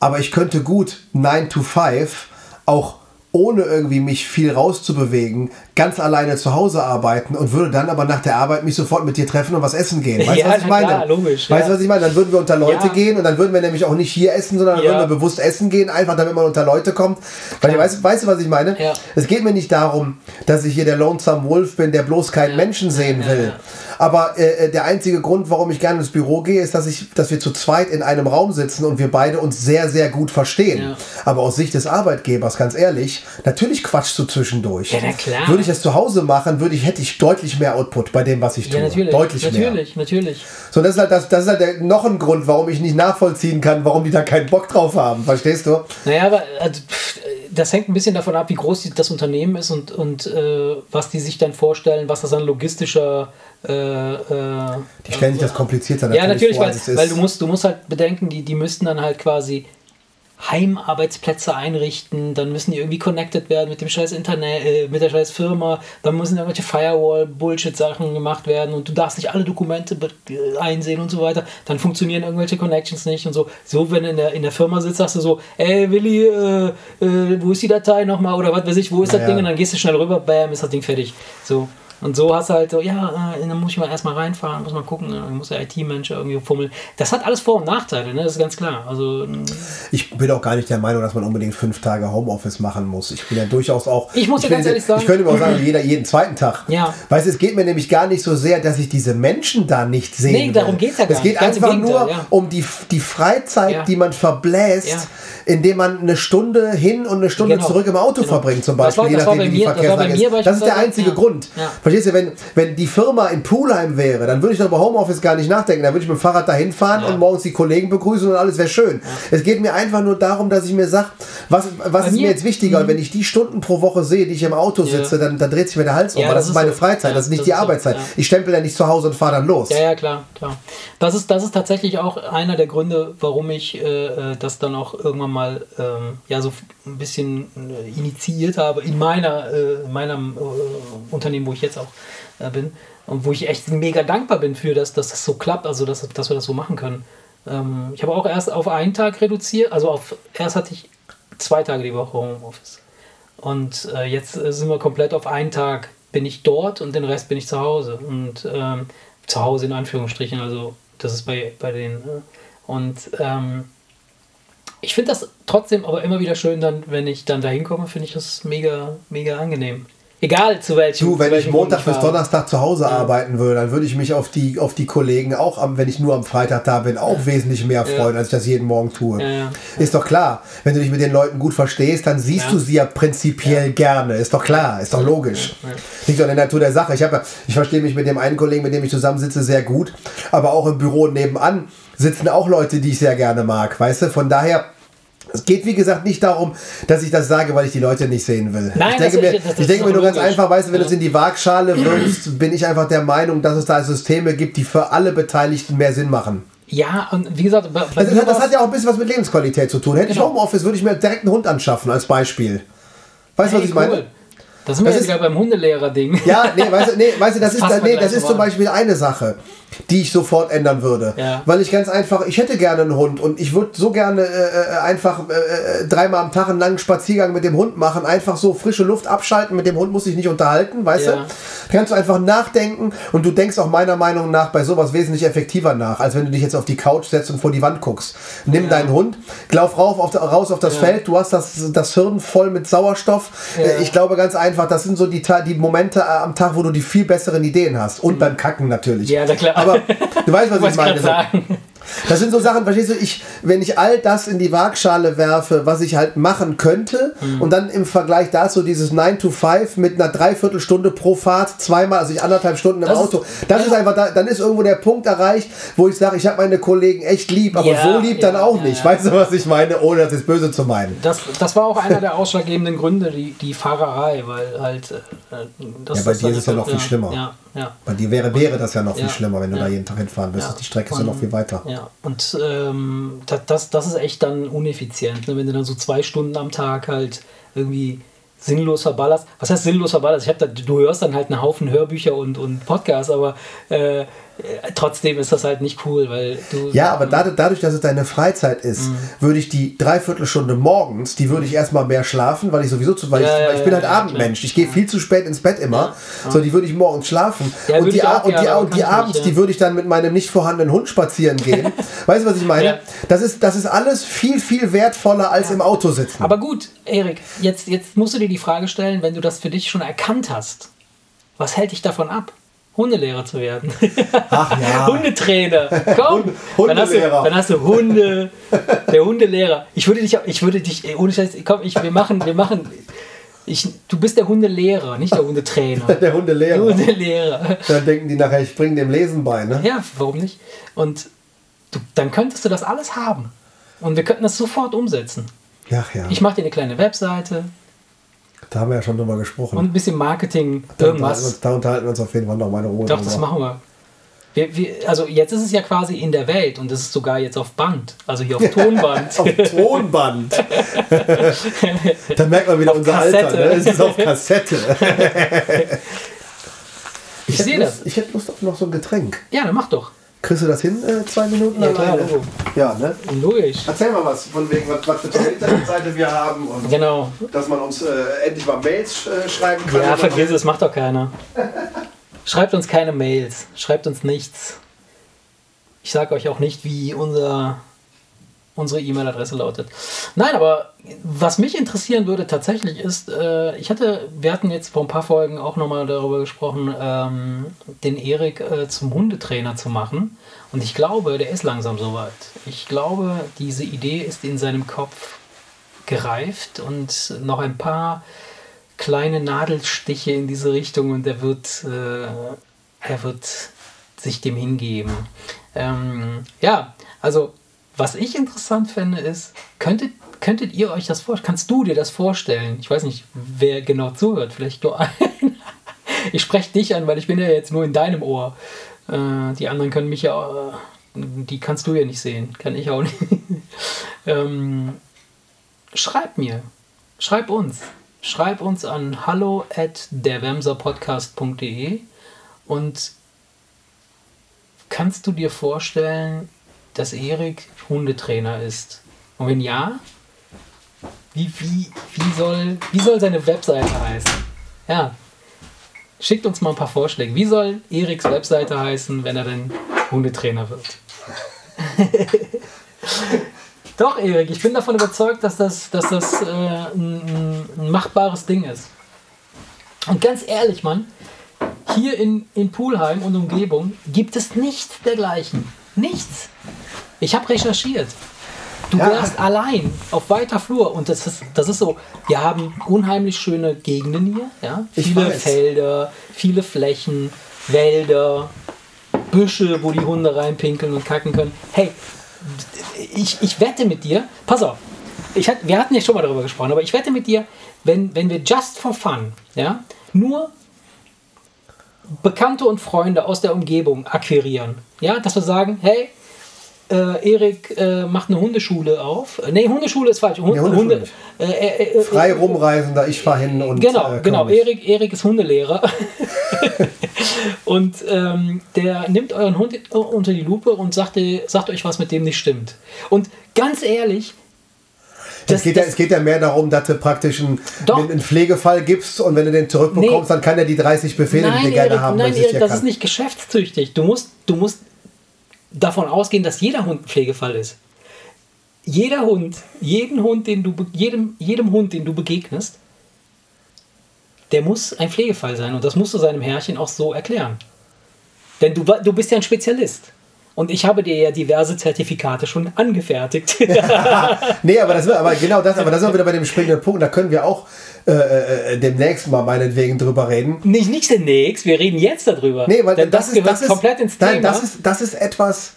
Aber ich könnte gut 9 to 5 auch ohne irgendwie mich viel rauszubewegen, ganz alleine zu Hause arbeiten und würde dann aber nach der Arbeit mich sofort mit dir treffen und was essen gehen. Weißt du, Ja, was ich meine? klar, logisch, weißt du, ja. was ich meine? Dann würden wir unter Leute Ja. gehen und dann würden wir nämlich auch nicht hier essen, sondern dann würden wir bewusst essen gehen, einfach damit man unter Leute kommt. Weil, Klar. weißt, weißt du, was ich meine? Es geht mir nicht darum, dass ich hier der Lonesome Wolf bin, der bloß keinen. Menschen sehen will. Aber äh, der einzige Grund, warum ich gerne ins Büro gehe, ist, dass, ich, dass wir zu zweit in einem Raum sitzen und wir beide uns sehr, sehr gut verstehen. Aber aus Sicht des Arbeitgebers, ganz ehrlich, natürlich quatschst du zwischendurch. Ja, na klar. Würde ich das zu Hause machen, würde ich, hätte ich deutlich mehr Output bei dem, was ich tue. Ja, natürlich. Deutlich mehr. natürlich, natürlich. So, das ist halt, das, das ist halt der, noch ein Grund, warum ich nicht nachvollziehen kann, warum die da keinen Bock drauf haben. Verstehst du? Naja, aber also, das hängt ein bisschen davon ab, wie groß das Unternehmen ist und, und äh, was die sich dann vorstellen, was das an logistischer. Äh, äh, Die stellen sich das komplizierter ja, natürlich, vor, weil, weil du, musst, du musst halt bedenken, die, die müssten dann halt quasi Heimarbeitsplätze einrichten, dann müssen die irgendwie connected werden mit dem scheiß Internet, äh, mit der scheiß Firma, dann müssen irgendwelche Firewall-Bullshit-Sachen gemacht werden und du darfst nicht alle Dokumente äh, einsehen und so weiter, dann funktionieren irgendwelche Connections nicht und so. So, wenn du in der, in der Firma sitzt, sagst du so, ey Willi, äh, äh, wo ist die Datei nochmal oder was weiß ich, wo ist das Naja. Ding und dann gehst du schnell rüber, bam, ist das Ding fertig. So. Und so hast du halt so, ja, äh, dann muss ich mal erstmal reinfahren, muss mal gucken, dann muss der IT-Mensch irgendwie fummeln. Das hat alles Vor- und Nachteile, ne? das ist ganz klar. Also, mm, Ich bin auch gar nicht der Meinung, dass man unbedingt fünf Tage Homeoffice machen muss. Ich bin ja durchaus auch. Ich muss dir bin ganz ja- ehrlich sagen- Ich könnte mir auch sagen, jeder jeden zweiten Tag. Ja. Weißt du, es geht mir nämlich gar nicht so sehr, dass ich diese Menschen da nicht sehen Nee, darum geht's ja gar Es geht nicht. Ganz einfach nur ja. um die, die Freizeit, Ja. die man verbläst, Ja. indem man eine Stunde hin und eine Stunde Genau. zurück im Auto Genau. verbringt, zum Das Beispiel, war- je das war bei mir- das war bei mir. Das ist der einzige ja. Grund. Verstehst du, wenn, wenn die Firma in Pulheim wäre, dann würde ich doch über Homeoffice gar nicht nachdenken. Dann würde ich mit dem Fahrrad dahin fahren Ja. und morgens die Kollegen begrüßen und alles wäre schön. Es geht mir einfach nur darum, dass ich mir sage, was, was ist mir mir- jetzt wichtiger? Und wenn ich die Stunden pro Woche sehe, die ich im Auto Ja. sitze, dann, dann dreht sich mir der Hals um. Das, das ist meine so. Freizeit, Ja, das ist nicht das die ist so. Arbeitszeit. Ja. Ich stempel ja nicht zu Hause und fahre dann los. Ja, ja, klar, klar. Das ist, das ist tatsächlich auch einer der Gründe, warum ich äh, äh, das dann auch irgendwann mal ähm, ja, so ein bisschen äh, initiiert habe in meiner, äh, in meinem äh, Unternehmen, wo ich jetzt auch äh, bin. Und wo ich echt mega dankbar bin für, dass, dass das so klappt, also dass, dass wir das so machen können. Ähm, ich habe auch erst auf einen Tag reduziert, also auf erst hatte ich zwei Tage die Woche Homeoffice. Und äh, jetzt äh, sind wir komplett auf einen Tag bin ich dort und den Rest bin ich zu Hause. Und ähm, zu Hause in Anführungsstrichen, also das ist bei, bei den. Äh, und ähm, ich finde das trotzdem aber immer wieder schön, dann, wenn ich dann da hinkomme, finde ich das mega, mega angenehm. Egal zu welchem. Du, wenn ich Montag bis. Donnerstag zu Hause arbeiten würde, dann würde ich mich auf die, auf die Kollegen auch, am, wenn ich nur am Freitag da bin, auch wesentlich mehr freuen, als ich das jeden Morgen tue. Ja, ja. Ist doch klar. Wenn du dich mit den Leuten gut verstehst, dann siehst Ja. du sie ja prinzipiell gerne. Ist doch klar, ist doch logisch. Liegt doch in der Natur der Sache. Ich, habe, ja- ich verstehe mich mit dem einen Kollegen, mit dem ich zusammensitze, sehr gut. Aber auch im Büro nebenan sitzen auch Leute, die ich sehr gerne mag. Weißt du, von daher. Es geht, wie gesagt, nicht darum, dass ich das sage, weil ich die Leute nicht sehen will. Nein, ich denke das- mir, das- das ich denke ist mir nur ganz einfach, weißt du, wenn du Ja. es in die Waagschale wirfst, bin ich einfach der Meinung, dass es da Systeme gibt, die für alle Beteiligten mehr Sinn machen. Ja, und wie gesagt, bei, bei Das, ist, das war's- hat ja auch ein bisschen was mit Lebensqualität zu tun. Hätte ich Genau. Homeoffice, würde ich mir direkt einen Hund anschaffen, als Beispiel. Weißt du, was Hey, ich meine? Cool. Da sind wir Das ist- wieder beim Hundelehrer-Ding. Ja, nee, weißt du, nee, weißt du das, ist, fassen da- wir nee, das ist zum. Beispiel eine Sache, die ich sofort ändern würde. Ja. Weil ich ganz einfach, ich hätte gerne einen Hund und ich würde so gerne äh, äh, einfach äh, äh, dreimal am Tag einen langen Spaziergang mit dem Hund machen, einfach so frische Luft abschalten, mit dem Hund muss ich nicht unterhalten, weißt Ja. du? Kannst du einfach nachdenken und du denkst auch meiner Meinung nach bei sowas wesentlich effektiver nach, als wenn du dich jetzt auf die Couch setzt und vor die Wand guckst. Nimm Ja. deinen Hund, lauf rauf auf, raus auf das. Feld, du hast das, das Hirn voll mit Sauerstoff. Äh, Ich glaube ganz einfach, das sind so die, die Momente äh, am Tag, wo du die viel besseren Ideen hast. Und beim Kacken natürlich. Mhm. Ja, na klar. Aber <laughs> du weißt, was ich meine. sagen. Das sind so Sachen, verstehst du, ich, wenn ich all das in die Waagschale werfe, was ich halt machen könnte, Mhm. und dann im Vergleich dazu dieses 9 to 5 mit einer Dreiviertelstunde pro Fahrt, zweimal, also ich anderthalb Stunden im Das ist- Auto, das ist einfach, da, dann ist irgendwo der Punkt erreicht, wo ich sage, ich habe meine Kollegen echt lieb, aber Ja, so lieb dann ja, auch ja, nicht. Weißt du, was ich meine, ohne das jetzt böse zu meinen? Das, das war auch einer der ausschlaggebenden Gründe, die, die Fahrerei, weil halt. Äh, das Ja, bei dir ist es ja noch viel schlimmer. Ja. Bei dir wäre, wäre das ja noch viel Ja. schlimmer, wenn du da jeden Tag hinfahren müsstest. Die Strecke ist ja noch viel weiter. Ja, und ähm, das, das, ist echt dann uneffizient, ne? wenn du dann so zwei Stunden am Tag halt irgendwie sinnlos verballerst. Was heißt sinnlos verballerst? Ich hab da, du hörst dann halt einen Haufen Hörbücher und, und Podcasts, aber äh, trotzdem ist das halt nicht cool, weil du. Ja, aber dadurch, dadurch, dass es deine Freizeit ist, Mhm. würde ich die Dreiviertelstunde morgens, die würde ich erstmal mehr schlafen, weil ich sowieso zu, weil Ja, ich, ja, weil ich bin ja, halt ja, Abendmensch. Ich gehe viel zu spät ins Bett immer. So, die würde ich morgens schlafen. Ja, und die, auch und die, und die abends, ja. die würde ich dann mit meinem nicht vorhandenen Hund spazieren gehen. <laughs> weißt du, was ich meine? Ja. Das, ist, das ist alles viel, viel wertvoller als im Auto sitzen. Aber gut, Erik, jetzt, jetzt musst du dir die Frage stellen, wenn du das für dich schon erkannt hast, was hält dich davon ab? Hundelehrer zu werden. Ach ja. <laughs> Hundetrainer. Komm. Hund- Dann hast, du, Hundelehrer. dann hast du Hunde. Der Hundelehrer. Ich würde dich, ich würde dich, ey, ohne Scheiß, komm, ich, wir machen, wir machen. Ich, du bist der Hundelehrer, nicht der Hundetrainer. der <laughs> Der Hundelehrer. Hundelehrer. Dann denken die nachher, ich bringe dem Lesen bei. Ne? Ja, warum nicht? Und du, dann könntest du das alles haben. Und wir könnten das sofort umsetzen. Ach ja, Ich mache dir eine kleine Webseite da haben wir ja schon drüber gesprochen. und ein bisschen Marketing, da, unterhalten irgendwas. uns, da unterhalten wir uns auf jeden Fall noch mal eine Ruhe. Doch, das machen wir. Wir, wir. Also jetzt ist es ja quasi in der Welt und es ist sogar jetzt auf Band, also hier auf <laughs> Tonband. auf Tonband. <laughs> da merkt man wieder Auf unser Kassette. Alter. Ne? Es ist auf Kassette. <laughs> ich hätte sehe das. Ich hätte Lust auf noch so ein Getränk. Ja, dann mach doch. Kriegst du das hin, äh, zwei Minuten Ja, klar? Logo. Ja, ne? Logisch. Erzähl mal was, von wegen, was, was für eine Internetseite wir haben und Genau. dass man uns äh, endlich mal Mails äh, schreiben kann. Ja, vergiss es, macht doch keiner. Schreibt uns keine Mails, schreibt uns nichts. Ich sage euch auch nicht, wie unser, unsere E-Mail-Adresse lautet. Nein, aber was mich interessieren würde tatsächlich ist, äh, ich hatte, wir hatten jetzt vor ein paar Folgen auch nochmal darüber gesprochen, ähm, den Erik äh, zum Hundetrainer zu machen. Und ich glaube, der ist langsam soweit. Ich glaube, diese Idee ist in seinem Kopf gereift und noch ein paar kleine Nadelstiche in diese Richtung und er wird, äh, er wird sich dem hingeben. Ähm, ja, also was ich interessant fände ist, könntet, könntet ihr euch das vorstellen? Kannst du dir das vorstellen? Ich weiß nicht, wer genau zuhört, vielleicht nur <laughs> ein. Ich spreche dich an, weil ich bin ja jetzt nur in deinem Ohr. Äh, die anderen können mich ja, äh, die kannst du ja nicht sehen, kann ich auch nicht. <laughs> ähm, schreib mir, schreib uns, schreib uns an hallo at derwemserpodcast.de und kannst du dir vorstellen, dass Erik Hundetrainer ist? Und wenn ja, wie, wie, wie, soll, wie soll seine Webseite heißen? Ja, schickt uns mal ein paar Vorschläge. Wie soll Eriks Webseite heißen, wenn er denn Hundetrainer wird? <laughs> Doch, Erik, ich bin davon überzeugt, dass das, dass das äh, ein, ein machbares Ding ist. Und ganz ehrlich, Mann, hier in, in Pulheim und Umgebung gibt es nichts dergleichen. Nichts. Ich habe recherchiert. Du Ja. wärst allein auf weiter Flur und das ist, das ist so, wir haben unheimlich schöne Gegenden hier, ja? Ich Viele weiß. Felder, viele Flächen, Wälder, Büsche, wo die Hunde reinpinkeln und kacken können. Hey, ich, ich wette mit dir, pass auf, ich hat, wir hatten ja schon mal darüber gesprochen, aber ich wette mit dir, wenn, wenn wir just for fun, ja, nur Bekannte und Freunde aus der Umgebung akquirieren, ja, dass wir sagen, hey, äh, Erik äh, macht eine Hundeschule auf. Äh, Nee, Hundeschule ist falsch. Hund, Nee, Hundeschule Hunde, äh, äh, äh, Frei rumreisender, ich fahre hin und. Genau, genau. Erik, Erik ist Hundelehrer. <laughs> und ähm, der nimmt euren Hund unter die Lupe und sagt, sagt euch, was mit dem nicht stimmt. Und ganz ehrlich, es, geht ja, es geht ja mehr darum, dass du praktisch einen, einen Pflegefall gibst und wenn du den zurückbekommst, Nee. dann kann er die 30 Befehle, die nein, wir gerne Erik, haben. nein, das ist Erik, das ist nicht geschäftstüchtig. Du musst, du musst davon ausgehen, dass jeder Hund ein Pflegefall ist. Jeder Hund, jeden Hund, den du, jedem, jedem Hund, den du begegnest, der muss ein Pflegefall sein. Und das musst du seinem Herrchen auch so erklären. Denn du, du bist ja ein Spezialist. Und ich habe dir ja diverse Zertifikate schon angefertigt. <laughs> Nee, aber, das, aber genau das, aber das sind wir wieder bei dem springenden Punkt. Da können wir auch äh, äh, demnächst mal meinetwegen drüber reden. nicht, nicht demnächst, wir reden jetzt darüber. Nee, weil Denn das, das, ist, das ist komplett ins nein, Thema. das ist das ist etwas,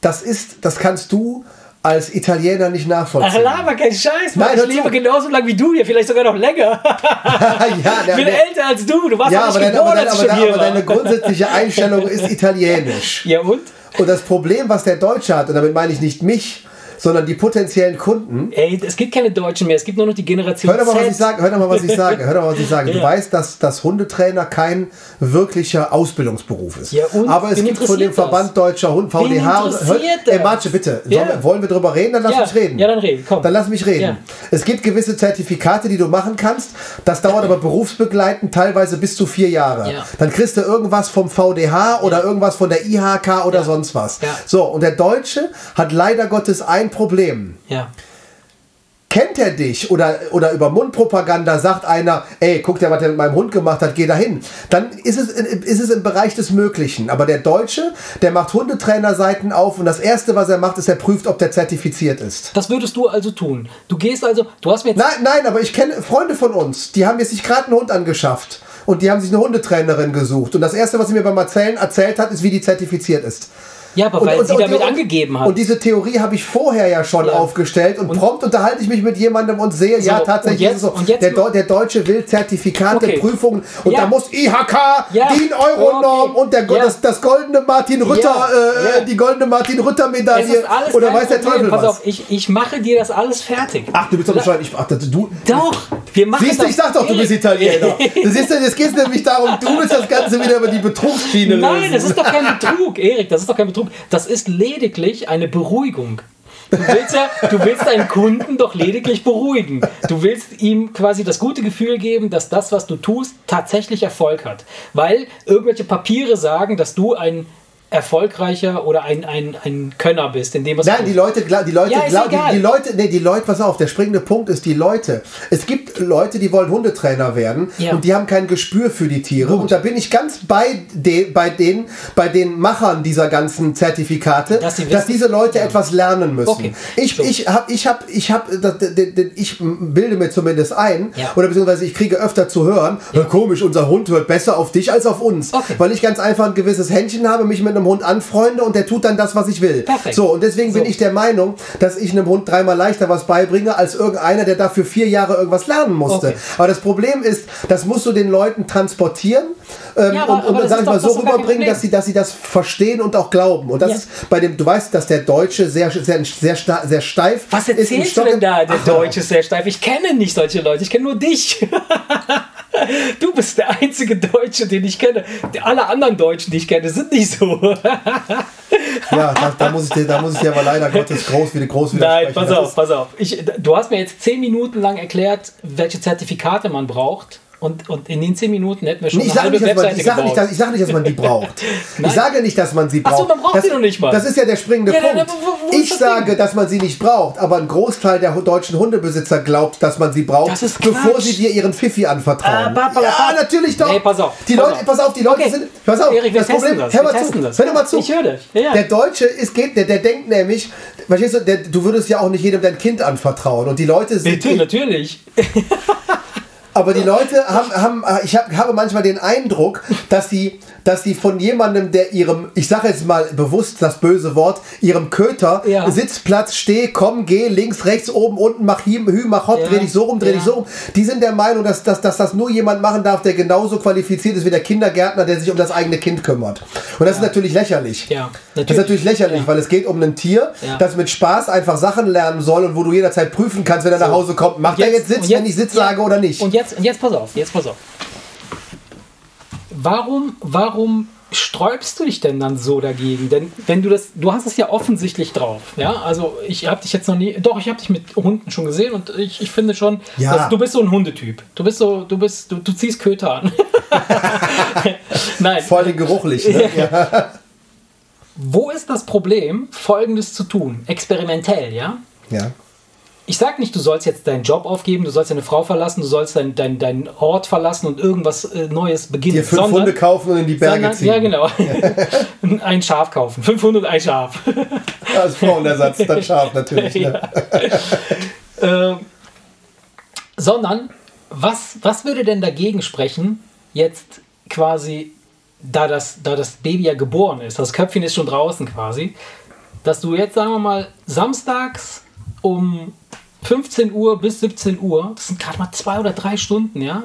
das ist, das kannst du als Italiener nicht Ach, nachvollziehen. laber kein Scheiß, Mann. Nein, ich lebe genauso lange wie du hier, vielleicht sogar noch länger. <laughs> ja, Ich bin älter als du. Du warst ja, aber, nicht aber, geboren, dein, aber, dein, aber war. deine grundsätzliche Einstellung ist <laughs> italienisch. Ja und? Und das Problem, was der Deutsche hat, und damit meine ich nicht mich, sondern die potenziellen Kunden. Ey, es gibt keine Deutschen mehr, es gibt nur noch die Generation Hör doch mal, was Z. ich sage. Hör doch mal, was ich sage. Hör doch mal, was ich sage. <laughs> Du Ja. weißt, dass, dass Hundetrainer kein wirklicher Ausbildungsberuf ist. Ja? Aber es gibt von dem das? Verband Deutscher Hund, VDH. interessiert Ey? Marce, bitte. Ja. Sollen wollen wir drüber reden? Dann lass mich reden. Ja, dann red, komm. Dann lass mich reden. Es gibt gewisse Zertifikate, die du machen kannst. Das dauert aber berufsbegleitend teilweise bis zu vier Jahre. Ja. Dann kriegst du irgendwas vom VDH oder irgendwas von der IHK oder sonst was. So, und der Deutsche hat leider Gottes ein Problem Ja. kennt er dich oder, oder über Mundpropaganda sagt einer, ey, guck dir, was der mit meinem Hund gemacht hat, geh dahin. Dann ist es, ist es im Bereich des Möglichen. Aber der Deutsche, der macht Hundetrainerseiten auf und das Erste, was er macht, ist, er prüft, ob der zertifiziert ist. Das würdest du also tun. Du gehst also, du hast mir jetzt. Nein, nein, aber ich kenne Freunde von uns, die haben jetzt sich gerade einen Hund angeschafft. Und die haben sich eine Hundetrainerin gesucht. Und das Erste, was sie mir beim Erzählen erzählt hat, ist, wie die zertifiziert ist. Ja, aber weil sie damit angegeben hat. Und diese Theorie habe ich vorher ja schon Ja. aufgestellt und, prompt unterhalte ich mich mit jemandem und sehe, ja, und tatsächlich jetzt- ist es so. und jetzt der, Deu- der Deutsche will Zertifikate, Okay. Prüfungen und Ja. da muss IHK, Ja. DIN Euronorm Okay. und der, Ja. das, das goldene Martin Rütter, Ja. äh, Ja. die goldene Martin Rütter es Medaille ist alles oder weiß der. Teufel Pass was. auf, ich, ich mache dir das alles fertig. Ach, du bist doch bescheuert. Ich, ach, das- du, Doch, wir machen Siehst du, das. ich sag doch, du bist Italiener. <laughs> Du siehst du, jetzt geht es nämlich darum, du willst das Ganze wieder über die Betrugsschiene Nein, lösen. das ist doch kein Betrug, Erik, das ist doch kein Betrug. Das ist lediglich eine Beruhigung. Du willst ja, du willst deinen Kunden doch lediglich beruhigen. Du willst ihm quasi das gute Gefühl geben, dass das, was du tust, tatsächlich Erfolg hat. Weil irgendwelche Papiere sagen, dass du ein erfolgreicher oder ein, ein, ein Könner bist, in dem was Nein, die Leute, die Leute, Ja, die, die Leute, nee, die Leute, pass auf, der springende Punkt ist die Leute. Es gibt Leute, die wollen Hundetrainer werden Ja. und die haben kein Gespür für die Tiere. Und da bin ich ganz bei, de, bei, den, bei den Machern dieser ganzen Zertifikate, Dass sie dass wissen- diese Leute Ja. etwas lernen müssen. Okay. Ich, So. ich habe, ich habe, ich habe, das- ich bilde mir zumindest ein, oder beziehungsweise ich kriege öfter zu hören, "Ja, komisch, unser Hund hört besser auf dich als auf uns. Okay. Weil ich ganz einfach ein gewisses Händchen habe, mich mit einem Hund anfreunde und der tut dann das, was ich will. Perfekt. So, und deswegen bin So. ich der Meinung, dass ich einem Hund dreimal leichter was beibringe, als irgendeiner, der dafür vier Jahre irgendwas lernen musste. Okay. Aber das Problem ist, das musst du den Leuten transportieren ähm, Ja, aber- und, und sag ich mal so rüberbringen, dass sie, dass sie das verstehen und auch glauben. Und das Ja. ist bei dem, du weißt, dass der Deutsche sehr, sehr, sehr, sehr steif Was ist. im erzählst du denn da? Der Ach, Deutsche ist sehr steif. Ich kenne nicht solche Leute. Ich kenne nur dich. <laughs> Du bist der einzige Deutsche, den ich kenne. Alle anderen Deutschen, die ich kenne, sind nicht so. <laughs> Ja, da, da, muss ich dir, da muss ich dir aber leider Gottes groß wieder groß Nein, widersprechen. pass auf, pass auf. Ich, du hast mir jetzt zehn Minuten lang erklärt, welche Zertifikate man braucht. Und, und in den zehn Minuten hätten wir schon Ich eine sage halbe nicht, dass man, Webseite ich sage nicht, dass, ich sage nicht, dass man die braucht. <laughs> ich sage nicht, dass man sie braucht. so, man braucht das, sie noch nicht mal. Das ist ja der springende Ja, dann, Punkt. wo- wo ist ich das sage, Ding? dass man sie nicht braucht, aber ein Großteil der deutschen Hundebesitzer glaubt, dass man sie braucht, bevor sie dir ihren Pfiffi anvertrauen. Ah, ja, natürlich doch. Nee, pass auf, Die pass Leute, auf. pass auf, die Leute Okay. sind. Pass auf, Erik, das Problem. das, Hör mal zu. das. Hör mal zu. Ich höre dich. Ja, ja. Der Deutsche ist, geht, der, der denkt nämlich, verstehst du, der, du würdest ja auch nicht jedem dein Kind anvertrauen. Und die Leute sind. Bitte, natürlich. <laughs> Aber die Leute haben, haben äh, ich hab, habe manchmal den Eindruck, dass sie, dass sie von jemandem, der ihrem, ich sage jetzt mal bewusst das böse Wort, ihrem Köter, Ja. Sitzplatz, steh, komm, geh, links, rechts, oben, unten, mach him, hü, mach hot, Ja. dreh dich so rum, dreh Ja. dich so rum. Die sind der Meinung, dass, dass, dass das nur jemand machen darf, der genauso qualifiziert ist wie der Kindergärtner, der sich um das eigene Kind kümmert. Und das ist natürlich lächerlich. Ja, Das ist natürlich lächerlich, weil es geht um ein Tier, das mit Spaß einfach Sachen lernen soll und wo du jederzeit prüfen kannst, wenn er nach Hause kommt, macht er jetzt Sitz, und wenn ich Sitz sage oder nicht. Und jetzt, und jetzt pass auf, jetzt pass auf. Warum, warum sträubst du dich denn dann so dagegen? Denn wenn du das, du hast es ja offensichtlich drauf, ja. Also ich habe dich jetzt noch nie, doch ich habe dich mit Hunden schon gesehen und ich, ich finde schon, Ja. dass du bist so ein Hundetyp. Du bist so, du bist, du, du ziehst Köter an. <laughs> Nein. Voll den geruchlich. Ne? <laughs> Ja. Wo ist das Problem, Folgendes zu tun? Experimentell, ja? ja. Ich sag nicht, du sollst jetzt deinen Job aufgeben, du sollst deine Frau verlassen, du sollst deinen dein, dein Ort verlassen und irgendwas äh, Neues beginnen. Dir fünf Hunde kaufen und in die Berge sondern, ziehen. Ja, genau. <laughs> ein Schaf kaufen. 500 ein Schaf. Als Frauenersatz, dann <laughs> scharf natürlich. Ne? <laughs> Ähm, sondern, was, was würde denn dagegen sprechen, jetzt quasi, da das, da das Baby ja geboren ist, das Köpfchen ist schon draußen quasi, dass du jetzt, sagen wir mal, samstags um 15 Uhr bis 17 Uhr, das sind gerade mal zwei oder drei Stunden, ja,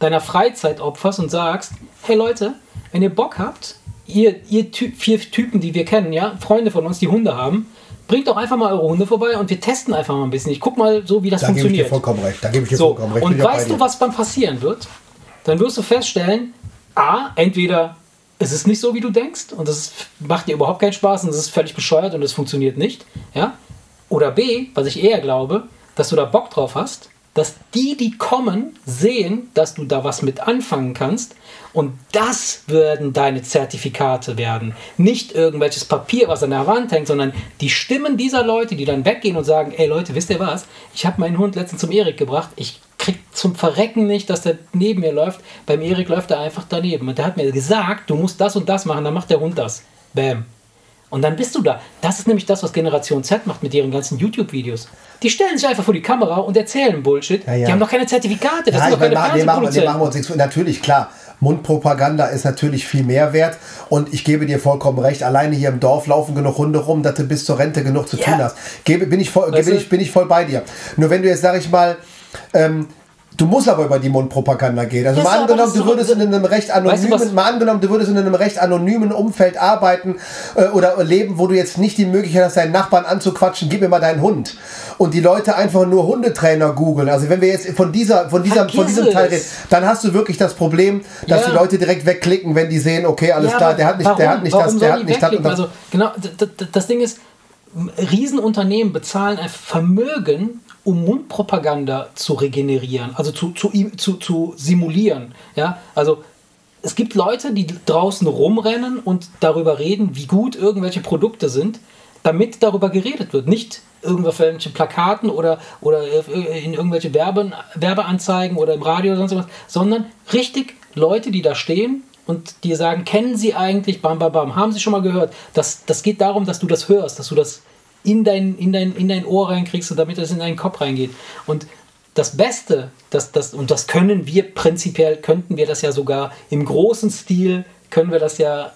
deiner Freizeit opferst und sagst, hey Leute, wenn ihr Bock habt, ihr, ihr Ty vier Typen, die wir kennen, ja, Freunde von uns, die Hunde haben, bringt doch einfach mal eure Hunde vorbei und wir testen einfach mal ein bisschen. Ich guck mal so, wie das Da gebe ich dir funktioniert. vollkommen recht. Da gebe ich dir So, vollkommen recht. und weißt du, was dann passieren wird? Dann wirst du feststellen, A, entweder es ist nicht so, wie du denkst und das macht dir überhaupt keinen Spaß und es ist völlig bescheuert und es funktioniert nicht. Ja? Oder B, was ich eher glaube, dass du da Bock drauf hast, dass die, die kommen, sehen, dass du da was mit anfangen kannst und das werden deine Zertifikate werden. Nicht irgendwelches Papier, was an der Wand hängt, sondern die Stimmen dieser Leute, die dann weggehen und sagen, ey Leute, wisst ihr was? Ich habe meinen Hund letztens zum Erik gebracht, ich krieg zum Verrecken nicht, dass der neben mir läuft. Beim Erik läuft er einfach daneben. Und der hat mir gesagt, du musst das und das machen, dann macht der Hund das. Bam. Und dann bist du da. Das ist nämlich das, was Generation Z macht mit ihren ganzen YouTube-Videos. Die stellen sich einfach vor die Kamera und erzählen Bullshit. Ja, ja. Die haben doch keine Zertifikate. Das Ja, sind doch keine wir machen, wir machen uns nichts. Natürlich, klar. Mundpropaganda ist natürlich viel mehr wert und ich gebe dir vollkommen recht. Alleine hier im Dorf laufen genug Hunde rum, dass du bis zur Rente genug zu Ja. tun hast. Gebe, bin, ich voll, bin, ich, bin ich voll bei dir. Nur wenn du jetzt, sag ich mal, ähm, Du musst aber über die Mundpropaganda gehen. Also Ja, mal angenommen, du würdest in einem recht Weißt du, anonymen, mal angenommen, du würdest in einem recht anonymen Umfeld arbeiten äh, oder leben, wo du jetzt nicht die Möglichkeit hast, deinen Nachbarn anzuquatschen, gib mir mal deinen Hund. Und die Leute einfach nur Hundetrainer googeln. Also wenn wir jetzt von dieser, von dieser, von diesem Teil reden, dann hast du wirklich das Problem, dass Ja. die Leute direkt wegklicken, wenn die sehen, okay, alles Ja, klar, der hat nicht, der warum- hat nicht das, der hat nicht das. Also genau, das Ding ist, Riesenunternehmen bezahlen ein Vermögen, um Mundpropaganda zu regenerieren, also zu, zu, zu, zu simulieren. Ja, also es gibt Leute, die draußen rumrennen und darüber reden, wie gut irgendwelche Produkte sind, damit darüber geredet wird. Nicht irgendwelche Plakaten oder, oder in irgendwelche Werbe, Werbeanzeigen oder im Radio oder sonst was, sondern richtig Leute, die da stehen und dir sagen, kennen sie eigentlich, bam, bam, bam, haben sie schon mal gehört. Das, das geht darum, dass du das hörst, dass du das in dein, in, dein, in dein Ohr reinkriegst und damit das in deinen Kopf reingeht. Und das Beste, das, das, und das können wir prinzipiell, könnten wir das ja sogar im großen Stil, können wir das ja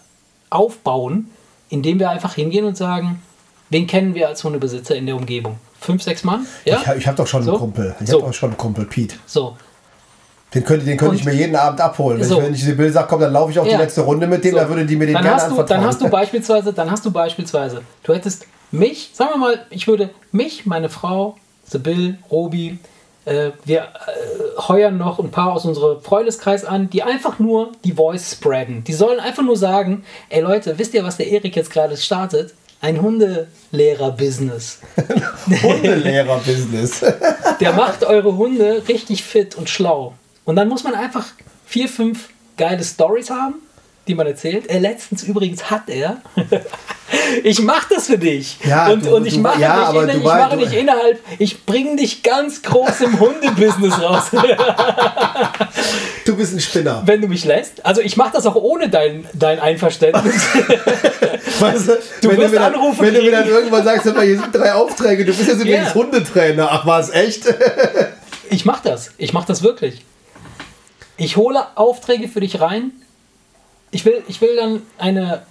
aufbauen, indem wir einfach hingehen und sagen, wen kennen wir als Hundebesitzer in der Umgebung? Fünf, sechs Mann? Ja? Ich, habe doch schon so? einen Kumpel. Ich so. habe doch schon einen Kumpel, Pete. So. Den könnte, den könnte ich mir jeden Abend abholen. Wenn, so. ich, wenn ich diese Bill sage, komm, dann laufe ich auch ja. die letzte Runde mit dem, so. dann würde die mir den dann gerne hast du, Dann hast du beispielsweise, dann hast du beispielsweise, du hättest mich, sagen wir mal, ich würde mich, meine Frau, Sibyl, Robi, äh, wir äh, heuern noch ein paar aus unserem Freundeskreis an, die einfach nur die Voice spreaden. Die sollen einfach nur sagen, ey Leute, wisst ihr, was der Erik jetzt gerade startet? Ein Hundelehrer-Business. <laughs> Hundelehrer-Business. <laughs> der macht eure Hunde richtig fit und schlau. Und dann muss man einfach vier, fünf geile Stories haben, die man erzählt. Äh, letztens übrigens hat er <laughs> ich mache das für dich. Ja, und, du, und ich mache ja, dich, in, ich mache dich innerhalb, ich bringe dich ganz groß im Hundebusiness raus. <laughs> du bist ein Spinner. Wenn du mich lässt. Also ich mache das auch ohne dein, dein Einverständnis. <laughs> weißt du, du wenn, du mir dann, wenn du mir dann irgendwann sagst, hier sind drei Aufträge, du bist jetzt übrigens yeah. Hundetrainer. Ach, war es echt? ich mache das. Ich mache das wirklich. Ich hole Aufträge für dich rein. Ich will, ich will dann eine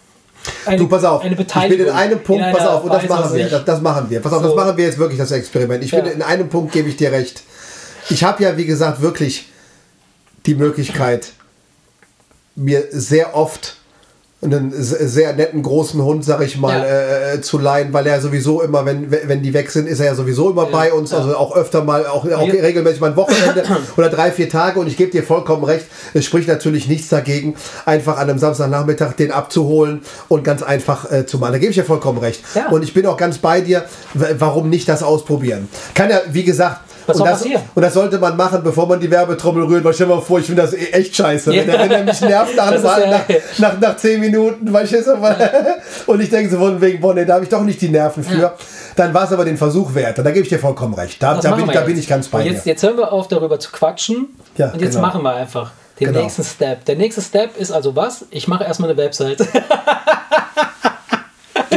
eine, du, pass auf, ich bin in einem Punkt, in pass auf, und das machen wir, das, das, machen wir. Pass auf, so. das machen wir jetzt wirklich, das Experiment. Ich ja. finde, in einem Punkt gebe ich dir recht. Ich habe ja, wie gesagt, wirklich die Möglichkeit, mir sehr oft einen sehr netten großen Hund, sag ich mal, ja. äh, zu leihen, weil er sowieso immer, wenn, wenn die weg sind, ist er ja sowieso immer ja. bei uns, also auch öfter mal, auch, auch regelmäßig mal ein Wochenende <coughs> oder drei, vier Tage und ich gebe dir vollkommen recht, es spricht natürlich nichts dagegen, einfach an einem Samstagnachmittag den abzuholen und ganz einfach äh, zu machen. Da gebe ich dir vollkommen recht. Und ich bin auch ganz bei dir, warum nicht das ausprobieren? Kann ja, wie gesagt, was und, das, und das sollte man machen, bevor man die Werbetrommel rührt, weil stell dir mal vor, ich finde das e- echt scheiße. Ja. Wenn, der, wenn der mich nervt nach, ja, nach, nach, nach 10 Minuten, weißt du, <laughs> und ich denke so von wegen, boah, nee, da habe ich doch nicht die Nerven für, ja. dann war es aber den Versuch wert. Und da gebe ich dir vollkommen recht. Da, da, bin, da bin, ich ganz bei und jetzt, dir. Jetzt hören wir auf, darüber zu quatschen ja, und jetzt genau. machen wir einfach den genau. nächsten Step. Der nächste Step ist also was? Ich mache erstmal eine Website. <laughs>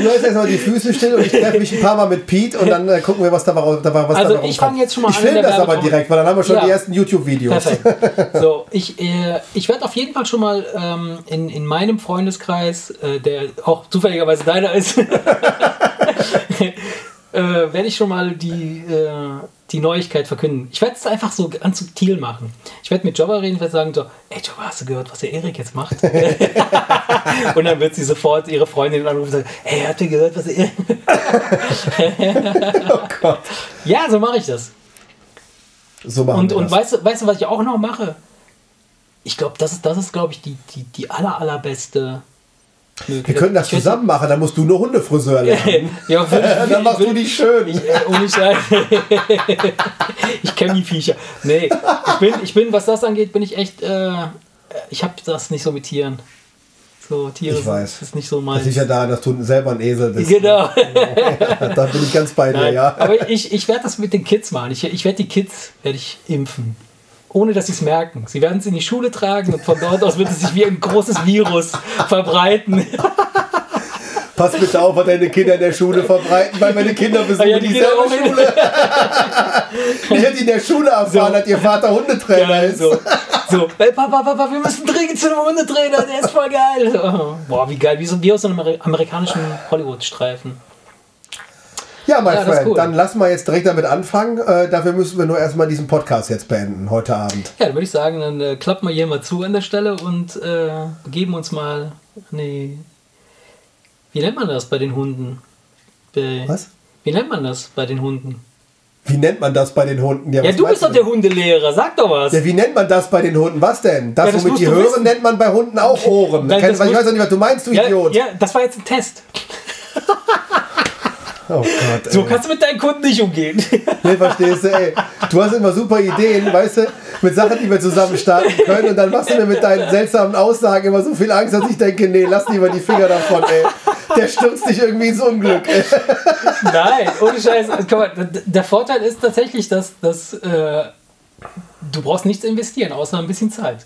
Du läufst erstmal die Füße still und ich treffe mich ein paar Mal mit Pete und dann äh, gucken wir, was da, was da Also da ich fange jetzt schon mal ich an. Ich filme das aber direkt, weil dann haben wir schon ja. die ersten YouTube-Videos. <laughs> So, ich, äh, ich werde auf jeden Fall schon mal ähm, in, in meinem Freundeskreis, äh, der auch zufälligerweise deiner ist, <laughs> äh, werde ich schon mal die, äh, die Neuigkeit verkünden. Ich werde es einfach so ganz subtil machen. Ich werde mit Jobber reden, ich werde sagen so, ey Jobber, hast du gehört, was der Erik jetzt macht? <laughs> und dann wird sie sofort ihre Freundin anrufen und sagen, ey, habt ihr gehört, was der Erik <laughs> Oh Gott. Ja, so mache ich das. So machen und, wir und das. weißt, du, weißt du, was ich auch noch mache? Ich glaube, das ist, das ist glaube ich, die, die, die aller, allerbeste wir können das zusammen machen, dann musst du nur Hundefriseur <laughs> lernen. ja, <laughs> ich, dann machst du dich schön. <laughs> Ich, äh, ich, ich kenne die Viecher. Nee, ich bin, ich bin, was das angeht, bin ich echt, äh, ich habe das nicht so mit Tieren. So, Tiere ich weiß. ist nicht so mein. Das ist ja da, dass du selber ein Esel bist. Genau. Da bin ich ganz bei dir, Nein, ja. Aber ich, ich werde das mit den Kids machen. Ich, ich werde die Kids werde ich impfen ohne dass sie es merken. Sie werden es in die Schule tragen und von dort aus wird es sich wie ein großes Virus verbreiten. Pass bitte auf, was deine Kinder in der Schule verbreiten, weil meine Kinder besuchen ja, die dieselbe Schule. ich hätte in der Schule erfahren, so. dass ihr Vater Hundetrainer ja, ist. So, so. Hey, Papa, Papa, wir müssen dringend zu einem Hundetrainer, der ist voll geil. Boah, wie geil, wie, so, wie aus einem amerikanischen Hollywood-Streifen. Ja, mein ja, Freund, cool. dann lassen wir jetzt direkt damit anfangen. Äh, dafür müssen wir nur erstmal diesen Podcast jetzt beenden, heute Abend. Ja, dann würde ich sagen, dann äh, klappen wir hier mal zu an der Stelle und äh, geben uns mal. Nee. Wie nennt man das bei den Hunden? Bei, Was? Wie nennt man das bei den Hunden? Wie nennt man das bei den Hunden? Ja, ja du bist doch der Hundelehrer, sag doch was. Ja, wie nennt man das bei den Hunden? Was denn? Das, ja, das womit die hören, wissen. nennt man bei Hunden auch Horen. Nein, ich weiß doch nicht, was du meinst, du ja, Idiot. Ja, das war jetzt ein Test. <laughs> Oh Gott, so kannst du mit deinen Kunden nicht umgehen. <laughs> Nee, verstehst du, ey. Du hast immer super Ideen, weißt du, mit Sachen, die wir zusammen starten können und dann machst du mir mit deinen seltsamen Aussagen immer so viel Angst, dass ich denke, nee, lass lieber die Finger davon, ey. der stürzt dich irgendwie ins Unglück. <laughs> Nein, ohne Scheiß. Guck mal, der Vorteil ist tatsächlich, dass, dass äh, du brauchst nichts investieren, außer ein bisschen Zeit.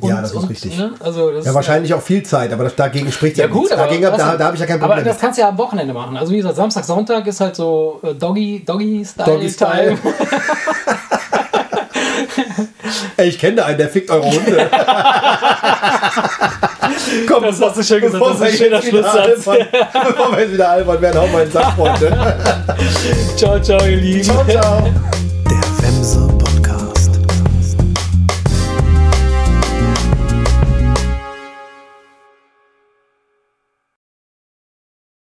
Ja, das ist richtig. Ne? Also das Ja, wahrscheinlich auch viel Zeit, aber dagegen spricht ja, Ja gut, nichts. aber, Dagegen, weißt da, da habe ich ja kein aber Problem. das mit. kannst du ja am Wochenende machen. Also wie gesagt, Samstag, Sonntag ist halt so äh, Doggy, Doggy-Style. Doggy-Style. Time. <laughs> Ey, ich kenne da einen, der fickt eure Hunde. <laughs> Komm, Das hast du schön gesagt, das ist ein schöner Schlusssatz. <laughs> Bevor wir jetzt wieder albern werden, hau mal einen Sack, Freunde. ciao, ciao, ihr Lieben. Ciao, ciao.